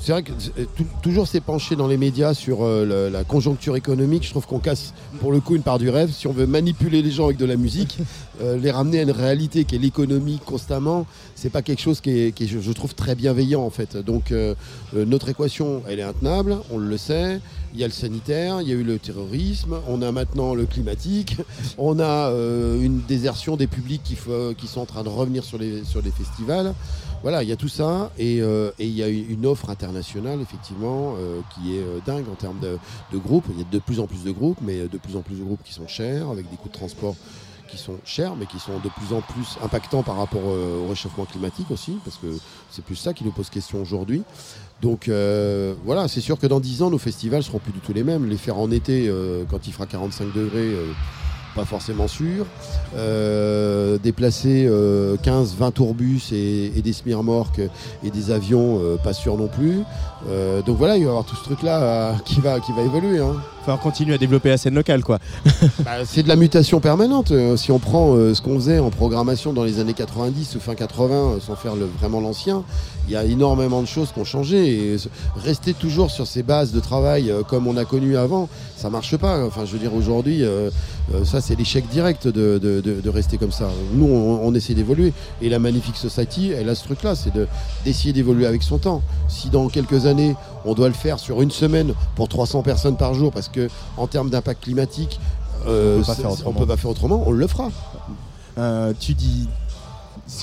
c'est vrai que euh, tou- toujours s'est penché dans les médias sur euh, la conjoncture économique. Je trouve qu'on casse pour le coup une part du rêve. Si on veut manipuler les gens avec de la musique, euh, les ramener à une réalité qui est l'économie constamment, c'est pas quelque chose qui est, qui est, je, trouve très bienveillant en fait. Donc euh, notre équation elle est intenable, on le sait. Il y a le sanitaire, il y a eu le terrorisme, on a maintenant le climatique, on a euh, une désertion des publics qui, sont en train de revenir sur les, festivals. Voilà, il y a tout ça et, euh, il y a une offre internationale effectivement euh, qui est dingue en termes de, groupes. Il y a de plus en plus de groupes, mais de plus en plus de groupes qui sont chers, avec des coûts de transport qui sont chers, mais qui sont de plus en plus impactants par rapport au réchauffement climatique aussi, parce que c'est plus ça qui nous pose question aujourd'hui. Donc euh, voilà, c'est sûr que dans 10 ans, nos festivals seront plus du tout les mêmes. Les faire en été, euh, quand il fera 45 degrés, euh, pas forcément sûr. Déplacer 15-20 tourbus et, et des smirmorques et des avions, pas sûr non plus. Euh, donc voilà, il va y avoir tout ce truc-là euh, qui, va, qui va évoluer. Hein. Falloir continuer à développer la scène locale quoi. Bah, c'est de la mutation permanente. Euh, si on prend ce qu'on faisait en programmation dans les années 90 ou fin 80, euh, sans faire le- vraiment l'ancien, il y a énormément de choses qui ont changé. Et rester toujours sur ces bases de travail comme on a connu avant, ça marche pas. Enfin, je veux dire, aujourd'hui, ça, c'est l'échec direct de, de- de- de rester comme ça. Nous, on, on essaie d'évoluer. Et la Magnifique Society, elle a ce truc-là, c'est de- d'essayer d'évoluer avec son temps. Si dans quelques années, on doit le faire sur une semaine pour 300 personnes par jour, parce que en termes d'impact climatique, euh, On peut pas c'est- faire on autrement. peut pas faire autrement, on le fera. Euh, tu dis.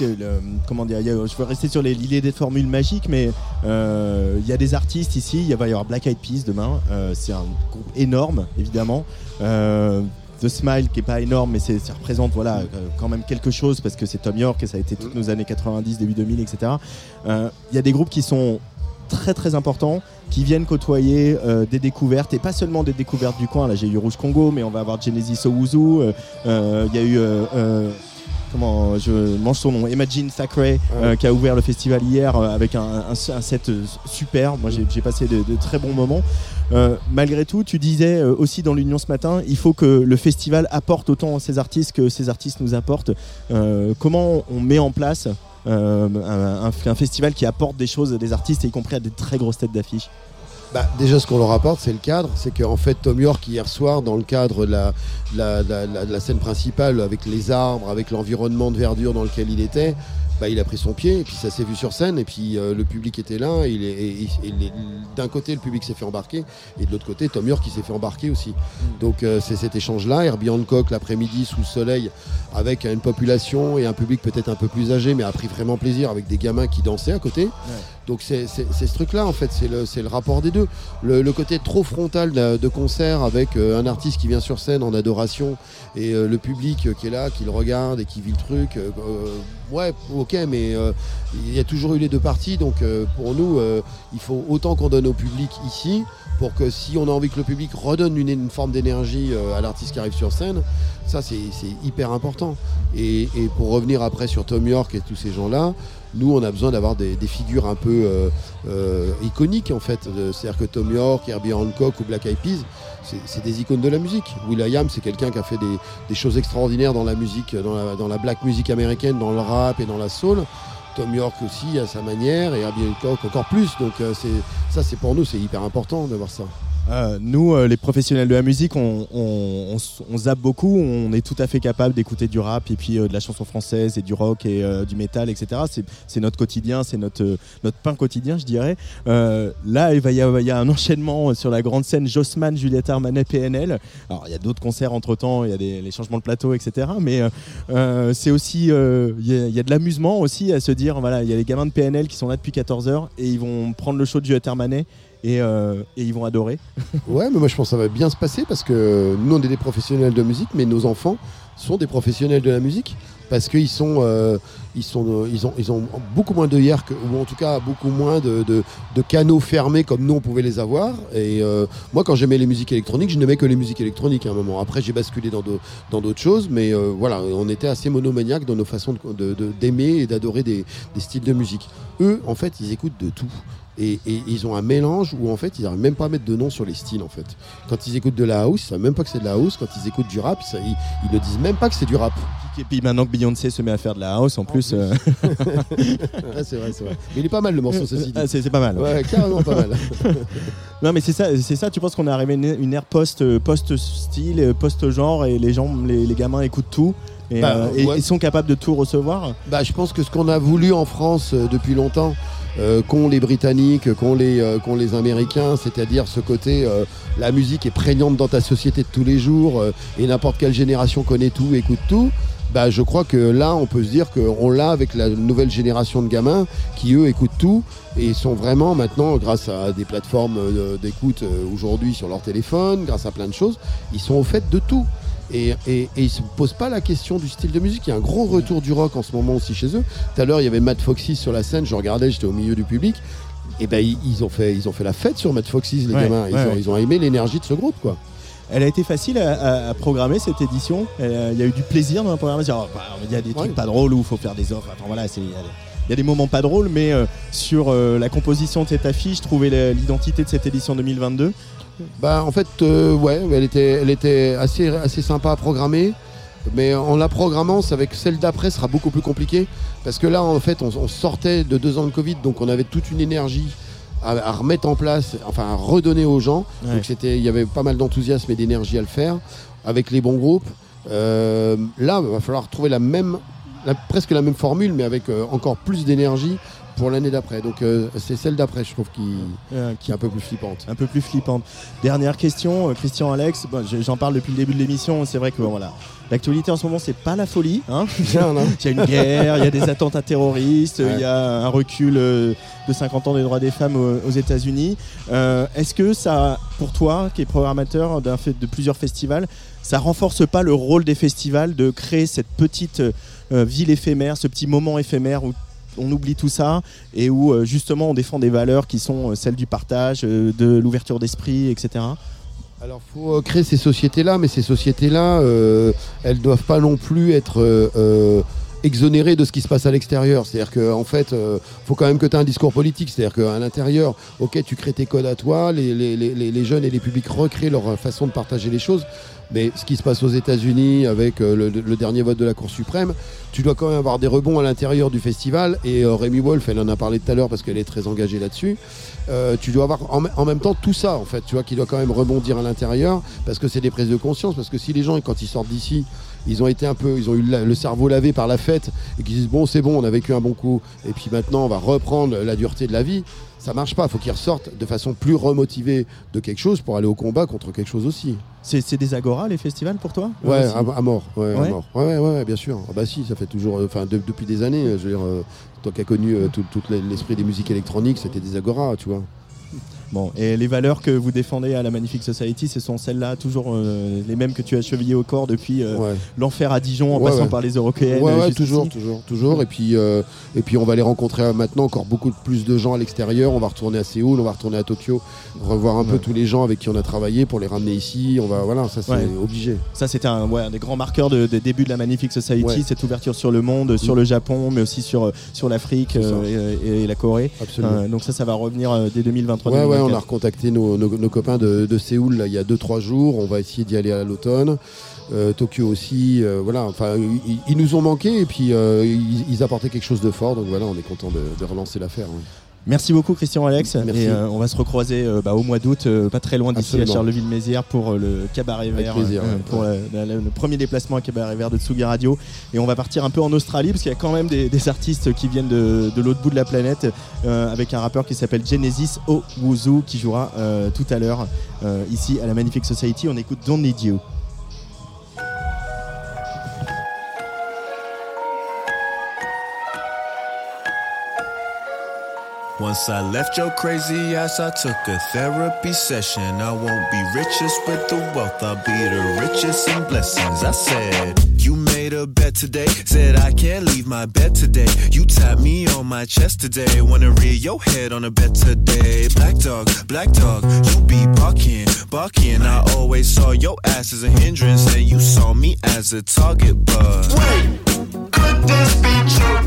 le- comment dire Je veux rester sur les- l'idée des formules magiques, mais euh, il y a des artistes ici. Il va y avoir Black Eyed Peas demain. Euh, c'est un groupe énorme, évidemment. Euh, The Smile, qui est pas énorme, mais c'est- ça représente voilà, quand même quelque chose parce que c'est Tom York et ça a été toutes nos années 90, début 2000, etc. Il y a des groupes qui sont très très importants qui viennent côtoyer euh, des découvertes et pas seulement des découvertes du coin. Là, j'ai eu Rouge Congo, mais on va avoir Genesis Owuzu. euh, euh, Il y a eu. Comment je mange son nom Imagine euh, qui a ouvert le festival hier euh, avec un, un- un set euh, super. Moi j'ai passé de, de très bons moments. Malgré tout, tu disais aussi dans l'Union ce matin, il faut que le festival apporte autant à ces artistes que ces artistes nous apportent. Comment on met en place euh, un, festival qui apporte des choses à des artistes, y compris à des très grosses têtes d'affiche Bah, déjà, ce qu'on leur apporte, c'est le cadre. C'est qu'en fait, Tom York, hier soir, dans le cadre de la scène principale, avec les arbres, avec l'environnement de verdure dans lequel il était, bah, il a pris son pied, et puis ça s'est vu sur scène, et puis euh, le public était là. Et- et- et les- D'un côté, le public s'est fait embarquer, et de l'autre côté, Tom York, il s'est fait embarquer aussi. Donc, euh, c'est cet échange-là. Herbie Hancock, l'après-midi, sous le soleil, avec une population et un public peut-être un peu plus âgé, mais a pris vraiment plaisir avec des gamins qui dansaient à côté. Donc c'est ce truc-là en fait, c'est le, le rapport des deux. Le, le côté trop frontal de, de concert avec euh, un artiste qui vient sur scène en adoration et euh, le public euh, qui est là, qui le regarde et qui vit le truc. euh, euh, ouais, ok, mais euh, il y a toujours eu les deux parties. Donc pour nous, il faut autant qu'on donne au public ici pour que si on a envie que le public redonne une, une forme d'énergie à l'artiste qui arrive sur scène, ça c'est c'est hyper important. Et, et pour revenir après sur Tom York et tous ces gens-là, Nous, on a besoin d'avoir des, figures un peu euh, euh, iconiques en fait. Euh, C'est-à-dire que Tom York, Herbie Hancock ou Black Eyed Peas, c'est- des icônes de la musique. Will.i.am, c'est quelqu'un qui a fait des, choses extraordinaires dans la musique, dans la, black music américaine, dans le rap et dans la soul. Tom York aussi à sa manière et Herbie Hancock encore plus. Donc ça, c'est pour nous, c'est hyper important de voir ça. Euh, nous, euh, les professionnels de la musique, on, on, on zappe beaucoup. On est tout à fait capable d'écouter du rap et puis euh, de la chanson française et du rock et euh, du métal, etc. C'est- notre quotidien, c'est notre, notre pain quotidien, je dirais. Là, il va y avoir il y a un enchaînement sur la grande scène Jossman, Juliette Armanet, PNL. Alors, il y a d'autres concerts entre temps, il y a des, les changements de plateau, etc. Mais c'est aussi, il y, a- il y a de l'amusement aussi à se dire, voilà, il y a les gamins de PNL qui sont là depuis 14 heures et ils vont prendre le show de Juliette Armanet et, euh, et ils vont adorer. Ouais, mais moi je pense que ça va bien se passer parce que nous on est des professionnels de musique, mais nos enfants sont des professionnels de la musique parce qu'ils sont, euh, ils sont, euh, ils ont, ils ont beaucoup moins de que, ou en tout cas beaucoup moins de, de- canaux fermés comme nous on pouvait les avoir. Et moi quand j'aimais les musiques électroniques, je n'aimais que les musiques électroniques à un moment. Après j'ai basculé dans d'au- dans d'autres choses, mais voilà, on était assez monomaniaques dans nos façons de- d'aimer et d'adorer des, des styles de musique. Eux, en fait, ils écoutent de tout. Et, et ils ont un mélange où en fait ils n'arrivent même pas à mettre de nom sur les styles en fait. Quand ils écoutent de la house, ils savent même pas que c'est de la house. Quand ils écoutent du rap, ils, ils, ils ne disent même pas que c'est du rap. Et puis maintenant que Beyoncé se met à faire de la house, en plus. euh, c'est vrai, c'est vrai. Mais il est pas mal le morceau, ceci dit. Ah, c'est pas mal. Ouais, carrément pas mal. non, mais c'est ça, c'est ça. Tu penses qu'on est arrivé à une, une ère post, euh, post style, euh, post genre, et les gens, les, les gamins écoutent tout. Et, Bah, euh, et ils sont capables de tout recevoir? Bah, je pense que ce qu'on a voulu en France euh, depuis longtemps, euh, qu'ont les Britanniques, qu'ont les, euh, les Américains, c'est-à-dire ce côté, euh, la musique est prégnante dans ta société de tous les jours, euh, et n'importe quelle génération connaît tout, écoute tout. Bah, je crois que là, on peut se dire qu'on l'a avec la nouvelle génération de gamins qui, eux, écoutent tout et sont vraiment maintenant, grâce à des plateformes d'écoute aujourd'hui sur leur téléphone, grâce à plein de choses, ils sont au fait de tout. Et, et, et ils se posent pas la question du style de musique. Il y a un gros retour du rock en ce moment aussi chez eux. Tout à l'heure, il y avait Matt Foxy sur la scène. Je regardais, j'étais au milieu du public. Et ben ils, ont fait, ils ont fait la fête sur Matt Foxy, les Ouais, gamins. Ils, ouais, ont, ouais. ils ont aimé l'énergie de ce groupe, quoi. Elle a été facile à, à- à programmer cette édition. Elle- Il y a eu du plaisir dans la programmation. Oh, bah, Il y a des trucs pas drôles où il faut faire des offres. Enfin, voilà, c'est- il y a des- moments pas drôles, mais euh, sur euh, la composition de cette affiche, trouver l'identité de cette édition 2022. Bah en fait euh, ouais elle était, elle était assez, assez sympa à programmer. Mais en la programmant c'est avec celle d'après sera beaucoup plus compliqué. Parce que là en fait on, on sortait de deux ans de Covid donc on avait toute une énergie à, à remettre en place enfin à redonner aux gens. Ouais. donc c'était il y avait pas mal d'enthousiasme et d'énergie à le faire avec les bons groupes. Euh, là il va falloir trouver la même la- presque la même formule mais avec euh, encore plus d'énergie pour l'année d'après donc euh, c'est celle d'après je trouve qui, Euh, qui est un peu plus flippante un peu plus flippante. Dernière question, euh, Christian Alex. Bon, J'en parle depuis le début de l'émission. C'est vrai que bon, voilà, l'actualité en ce moment c'est pas la folie. hein. Non, non. il y a une guerre, il y a des attentats terroristes, il y a un recul euh, de 50 ans des droits des femmes aux, aux États-Unis. Est-ce que ça, pour toi, qui est programmateur d'un fait de plusieurs festivals, ça renforce pas le rôle des festivals de créer cette petite ville éphémère, ce petit moment éphémère où on oublie tout ça et où euh, justement on défend des valeurs qui sont euh, celles du partage, euh, de l'ouverture d'esprit, etc. Alors, faut euh, créer ces sociétés-là, mais ces sociétés-là, euh, elles doivent pas non plus être exonérées de ce qui se passe à l'extérieur. C'est-à-dire qu'en fait, euh, faut quand même que tu aies un discours politique. C'est-à-dire qu'à l'intérieur, ok, tu crées tes codes à toi, les, jeunes et les publics recréent leur façon de partager les choses. Mais ce qui se passe aux États-Unis avec euh, le, dernier vote de la Cour suprême, tu dois quand même avoir des rebonds à l'intérieur du festival. Et euh, Rémi Wolf, elle en a parlé tout à l'heure parce qu'elle est très engagée là-dessus. Euh, tu dois avoir en, en même temps tout ça, en fait, tu vois, qui doit quand même rebondir à l'intérieur parce que c'est des prises de conscience. Parce que si les gens, quand ils sortent d'ici, ils ont été un peu, ils ont eu le cerveau lavé par la fête et qu'ils disent bon, c'est bon, on a vécu un bon coup, et puis maintenant on va reprendre la dureté de la vie. Ça marche pas. Faut qu'ils ressortent de façon plus remotivée de quelque chose pour aller au combat contre quelque chose aussi. C'est des agoras les festivals pour toi? Ouais, à, à mort. Ouais, à mort. Ouais, ouais, ouais, bien sûr. Ah bah si, ça fait toujours. euh, Enfin, de- depuis des années. euh, Je veux dire, euh, toi qui as connu euh, tout, tout l'esprit des musiques électroniques, c'était des agoras, tu vois. Bon, et les valeurs que vous défendez à la Magnifique Society, ce sont celles-là, toujours euh, les mêmes que tu as chevillées au corps depuis euh, Ouais. l'enfer à Dijon en Ouais, passant ouais. par les européennes. Ouais, jusqu'ici. toujours, toujours, toujours. Et puis, euh, et puis, on va aller rencontrer euh, maintenant encore beaucoup plus de gens à l'extérieur. On va retourner à Séoul, on va retourner à Tokyo, revoir un peu tous les gens avec qui on a travaillé pour les ramener ici. On va, voilà, ça c'est obligé. Ça, c'était un, des grands marqueurs de- des débuts de la Magnifique Society, cette ouverture sur le monde, sur le Japon, mais aussi sur, euh, sur l'Afrique euh, et, et la Corée. Absolument. Euh, donc ça, ça va revenir euh, dès 2023. Ouais, on a 2024. recontacté nos, nos- nos copains de, de Séoul là, il y a 2-3 jours. On va essayer d'y aller à l'automne. Euh, Tokyo aussi. euh, voilà, enfin, ils, ils nous ont manqué et puis euh, ils, ils apportaient quelque chose de fort. Donc voilà, on est content de, de relancer l'affaire. oui. Merci beaucoup Christian Alex. Merci. Et euh, on va se recroiser euh, bah, au mois d'août, euh, pas très loin d'ici à. Charleville-Mézières pour le cabaret Avec vert, plaisir, ouais. pour la- la- le premier déplacement à cabaret vert de Tsugi Radio. Et on va partir un peu en Australie parce qu'il y a quand même des, des artistes qui viennent de, de l'autre bout de la planète euh, avec un rappeur qui s'appelle Genesis Owuzu qui jouera euh, tout à l'heure euh, ici à la Magnifique Society. On écoute Don't Need You. Once I left your crazy ass, I took a therapy session. I won't be richest with the wealth, I'll be the richest in blessings. I said, You made a bet today, said I can't leave my bed today. You tapped me on my chest today, wanna rear your head on a bet today. Black dog, black dog, you be barking, barking. I always saw your ass as a hindrance, and you saw me as a target, but. Wait, could this be true?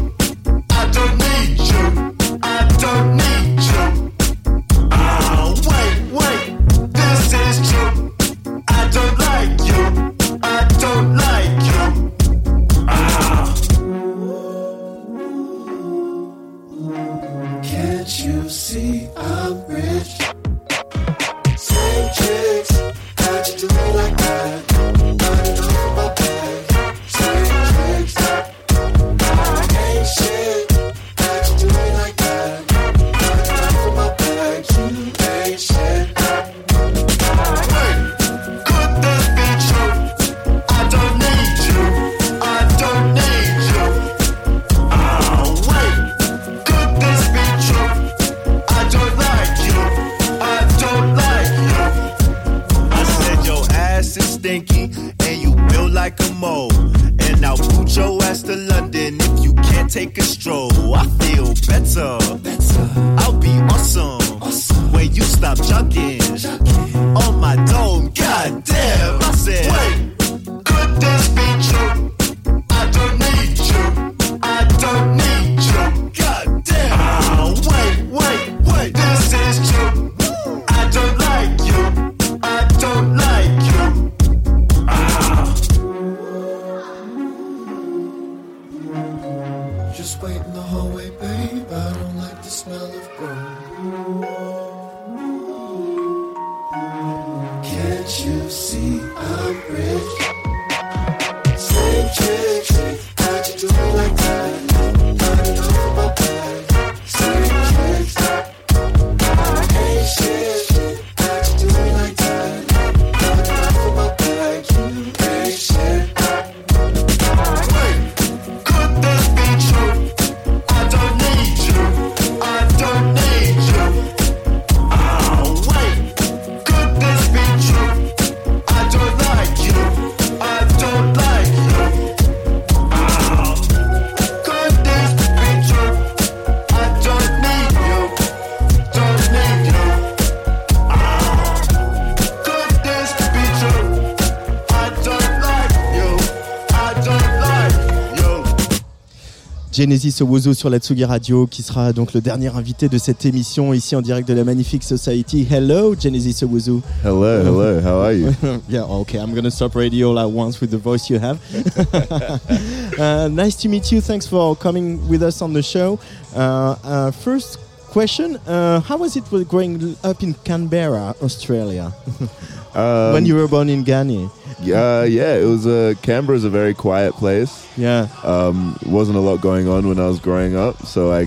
Genesis Owuzu sur la Tsugi Radio qui sera donc le dernier invité de cette émission ici en direct de la Magnifique Society. Hello Genesis Owuzu. Hello, hello, how are you? yeah, okay, I'm gonna stop radio all at once with the voice you have. uh, nice to meet you. Thanks for coming with us on the show. Uh, uh, first question: uh, How was it growing up in Canberra, Australia, Um, when you were born in Ghana? Uh, yeah, it was. a Uh, Canberra's a very quiet place. Yeah. Um, wasn't a lot going on when I was growing up, so I,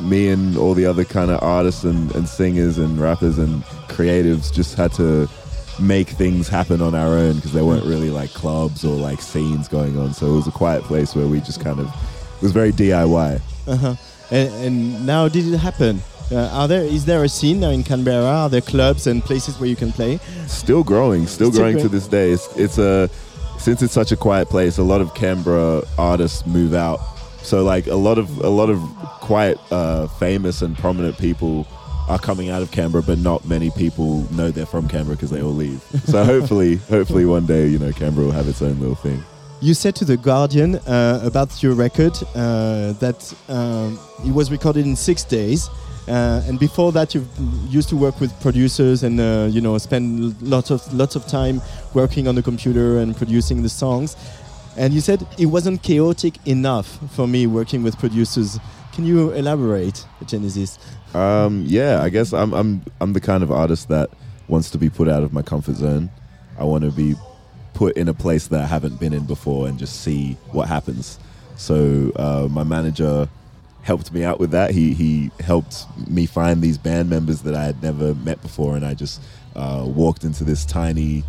me and all the other kind of artists and, and singers and rappers and creatives just had to make things happen on our own because there weren't really like clubs or like scenes going on. So it was a quiet place where we just kind of it was very DIY. Uh-huh. And, and now, did it happen? Uh, are there is there a scene now in Canberra? Are there clubs and places where you can play? Still growing, still, Still growing to this day. It's, it's a since it's such a quiet place. A lot of Canberra artists move out, so like a lot of a lot of quite uh, famous and prominent people are coming out of Canberra, but not many people know they're from Canberra because they all leave. So hopefully, hopefully one day you know Canberra will have its own little thing. You said to the Guardian uh, about your record uh, that um, it was recorded in six days, uh, and before that you used to work with producers and uh, you know spend lots of lots of time working on the computer and producing the songs. And you said it wasn't chaotic enough for me working with producers. Can you elaborate, Genesis? Um, yeah, I guess I'm I'm I'm the kind of artist that wants to be put out of my comfort zone. I want to be put in a place that I haven't been in before and just see what happens. So uh, my manager helped me out with that. He he helped me find these band members that I had never met before, and I just uh, walked into this tiny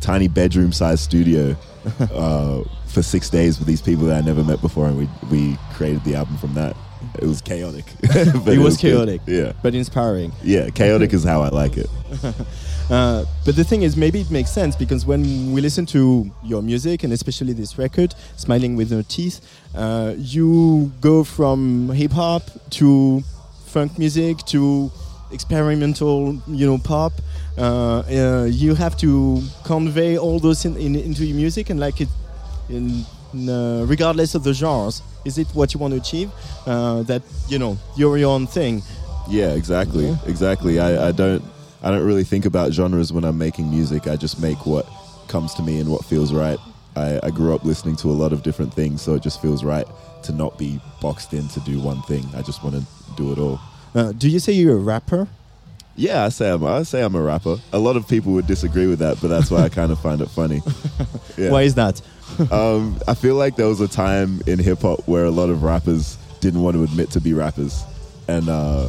tiny bedroom sized studio uh, for six days with these people that I never met before, and we we created the album from that. It was chaotic. It was good. chaotic, Yeah. but inspiring. Yeah, chaotic is how I like it. Uh, but the thing is, maybe it makes sense because when we listen to your music and especially this record, "Smiling with No Teeth," uh, you go from hip hop to funk music to experimental, you know, pop. Uh, uh, you have to convey all those in, in, into your music and like it, in, uh, regardless of the genres. Is it what you want to achieve? Uh, that you know, you're your own thing. Yeah, exactly, exactly. I, I don't I don't really think about genres when I'm making music. I just make what comes to me and what feels right. I, I grew up listening to a lot of different things, so it just feels right to not be boxed in to do one thing. I just want to do it all. Uh, do you say you're a rapper? Yeah, I say I'm I say I'm a rapper. A lot of people would disagree with that, but that's why I kind of find it funny. Yeah. Why is that? um, I feel like there was a time in hip hop where a lot of rappers didn't want to admit to be rappers, and uh,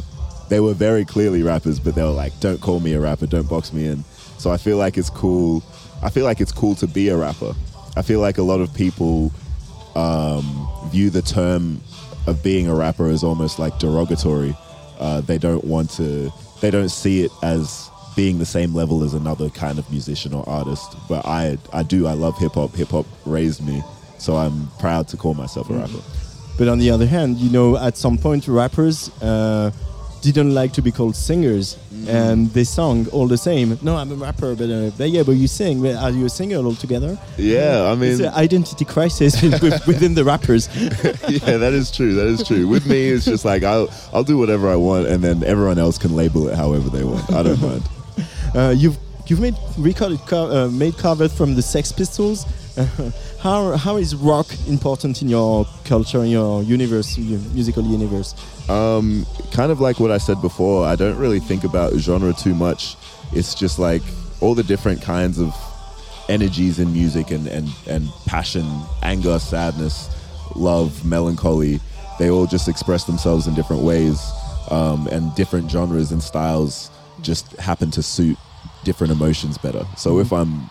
they were very clearly rappers, but they were like, "Don't call me a rapper, don't box me in." So I feel like it's cool. I feel like it's cool to be a rapper. I feel like a lot of people um, view the term of being a rapper as almost like derogatory. Uh, they don't want to. They don't see it as being the same level as another kind of musician or artist. But I, I do. I love hip hop. Hip hop raised me, so I'm proud to call myself a rapper. But on the other hand, you know, at some point, rappers uh, didn't like to be called singers, and they sung all the same. No, I'm a rapper, but, uh, but yeah, but you sing. But Are you a singer altogether? Yeah, I mean- it's an identity crisis with- within the rappers. yeah, that is true. That is true. With me, it's just like I'll I'll do whatever I want, and then everyone else can label it however they want. I don't mind. Uh, you've you've made recorded co- uh, made covers from the Sex Pistols. how how is rock important in your culture, in your universe, your musical universe? Um, kind of like what I said before, I don't really think about genre too much. It's just like all the different kinds of energies in music and, and, and passion, anger, sadness, love, melancholy. They all just express themselves in different ways. Um, and different genres and styles just happen to suit different emotions better. So if I'm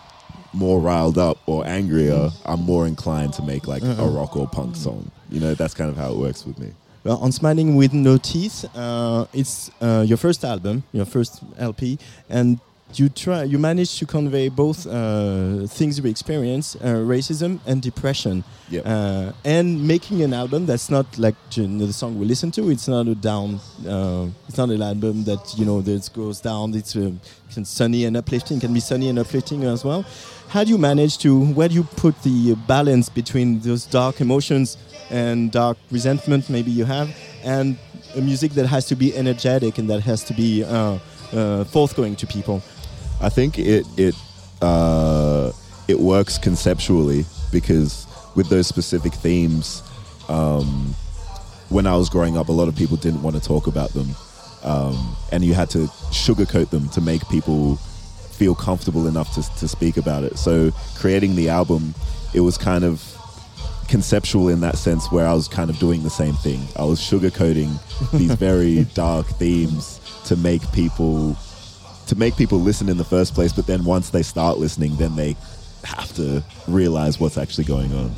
more riled up or angrier, I'm more inclined to make like a Uh-uh. rock or punk song. You know, that's kind of how it works with me. Well, on Smiling with No Teeth, uh, it's uh, your first album, your first LP, and you try, you manage to convey both uh, things we experience, uh, racism and depression, Yep. uh, and making an album that's not like the song we listen to. It's not a down. Uh, it's not an album that you know that goes down. It's uh, can sunny and uplifting. Can be sunny and uplifting as well. How do you manage to? Where do you put the balance between those dark emotions and dark resentment maybe you have, and a music that has to be energetic and that has to be uh, uh, forthgoing to people? I think it it uh, it works conceptually because with those specific themes, um, when I was growing up, a lot of people didn't want to talk about them, um, and you had to sugarcoat them to make people feel comfortable enough to, to speak about it. So creating the album, it was kind of conceptual in that sense where I was kind of doing the same thing. I was sugarcoating these very dark themes to make people to make people listen in the first place, but then once they start listening, then they have to realize what's actually going on.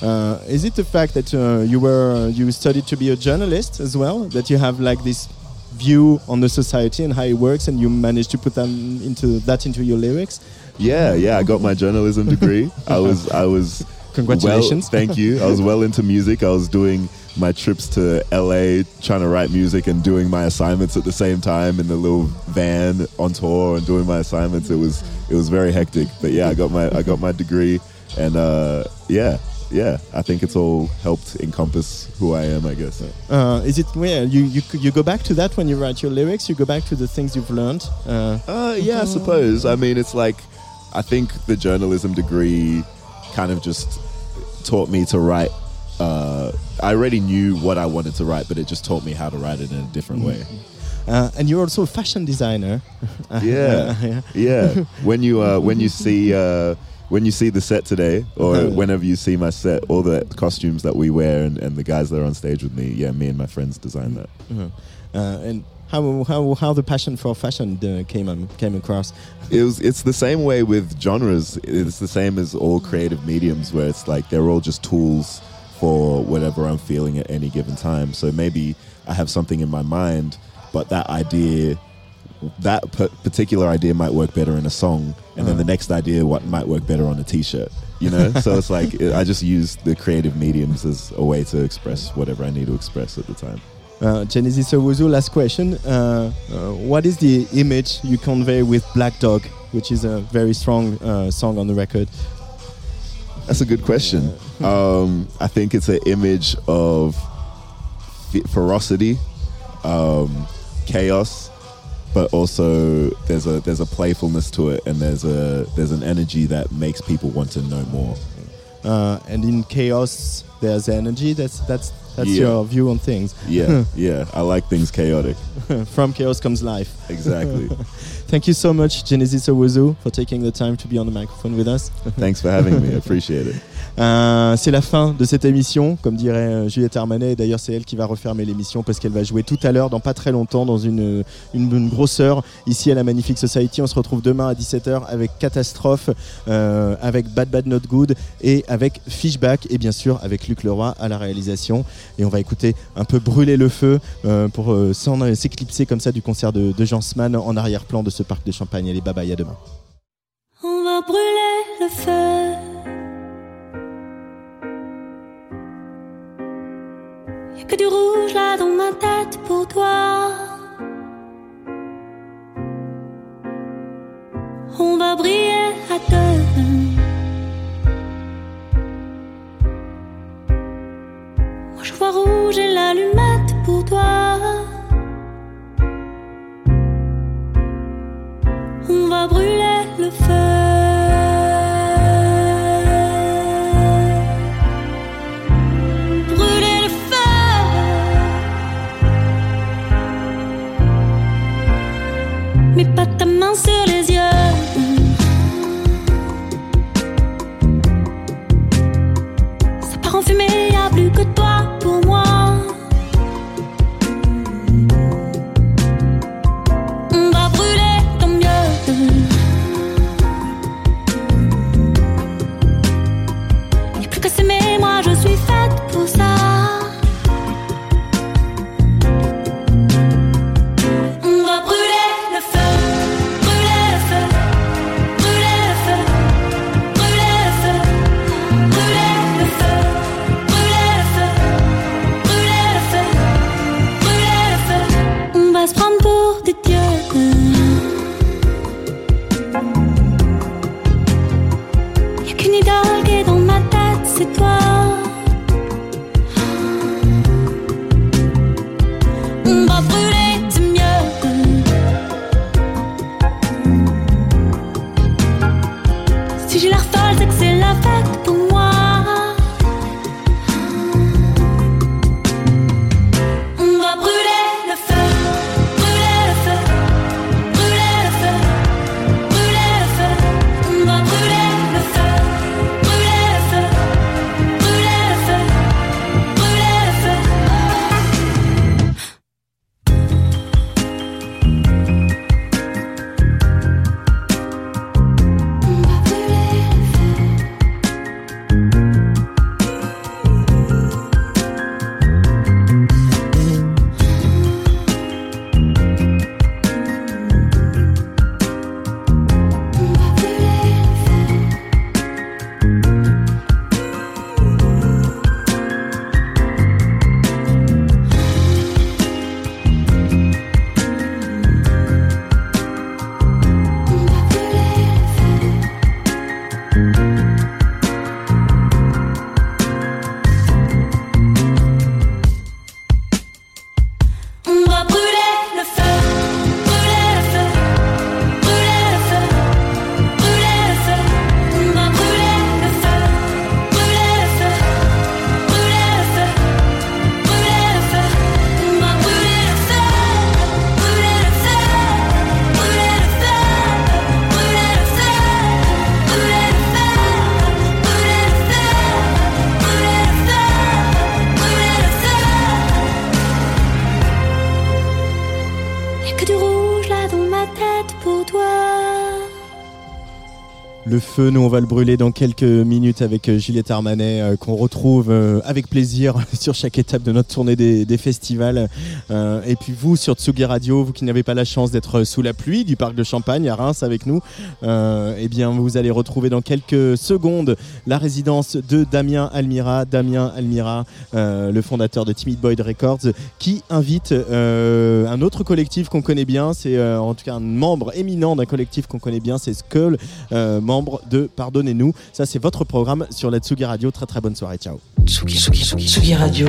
Uh, is it the fact that uh, you were you studied to be a journalist as well? That you have like this view on the society and how it works, and you managed to put them into that into your lyrics. Yeah, yeah. I got my journalism degree. I was, I was. Congratulations. Well, thank you. I was well into music. I was doing my trips to LA, trying to write music and doing my assignments at the same time in the little van on tour and doing my assignments. It was, it was very hectic. But yeah, I got my, I got my degree, and uh, yeah, yeah. I think it's all helped encompass who I am. I guess. Uh, is it where you, you you go back to that when you write your lyrics? You go back to the things you've learned. Uh, Uh, yeah, I suppose. I mean, it's like I think the journalism degree kind of just taught me to write. Uh, I already knew what I wanted to write, but it just taught me how to write it in a different way. Uh, and you're also a fashion designer. Yeah, yeah. When you uh, when you see uh, when you see the set today, or Uh-huh. whenever you see my set, all the costumes that we wear and, and the guys that are on stage with me, yeah, me and my friends designed that. Uh-huh. Uh, and how, how how the passion for fashion uh, came um, came across? it was it's the same way with genres it's the same as all creative mediums where it's like they're all just tools for whatever i'm feeling at any given time so maybe i have something in my mind but that idea that p- particular idea might work better in a song and then the next idea what might work better on a t-shirt you know so it's like i just use the creative mediums as a way to express whatever i need to express at the time Uh, Genesis Owuzu, last question. Uh, uh, what is the image you convey with Black Dog, which is a very strong uh, song on the record? That's a good question. Um, I think it's an image of fe- ferocity, um, chaos, but also there's a there's a playfulness to it, and there's a there's an energy that makes people want to know more. Uh, and in chaos, there's energy. That's that's that's Yeah. your view on things. Yeah, yeah. I like things chaotic. From chaos comes life. Exactly. Thank you so much, Genesis Owuzu, for taking the time to be on the microphone with us. Thanks for having me. I appreciate it. Euh, c'est la fin de cette émission, comme dirait euh, Juliette Armanet. Et D'ailleurs, c'est elle qui va refermer l'émission parce qu'elle va jouer tout à l'heure, dans pas très longtemps, dans une, grosse heure, ici à la Magnifique Society. On se retrouve demain à 17h avec Catastrophe, euh, avec Bad Bad Not Good et avec Fishback, et bien sûr avec Luc Leroy à la réalisation. Et on va écouter un peu brûler le feu pour s'éclipser comme ça du concert de, de Jean Sman en arrière-plan de ce parc de Champagne. Allez, bye bye, à demain. On va brûler le feu. Que du rouge là dans ma tête pour toi. On va briller à deux. Moi je vois rouge et l'allumette pour toi. Nous on va le brûler dans quelques minutes avec euh, Juliette Armanet euh, qu'on retrouve euh, avec plaisir sur chaque étape de notre tournée des festivals. Euh, et puis vous sur Tsugi Radio, vous qui n'avez pas la chance d'être sous la pluie du parc de Champagne à Reims avec nous, euh, eh bien vous allez retrouver dans quelques secondes la résidence de Damien Almira, Damien Almira, euh, le fondateur de Timid Boyd Records, qui invite un autre collectif qu'on connaît bien, c'est en tout cas un membre éminent d'un collectif qu'on connaît bien, c'est Skull, membre de Pardonnez-nous. Ça c'est votre programme sur la Tsugi Radio. Très très bonne soirée, ciao. Tsugi, Tsugi, Tsugi, Tsugi Radio.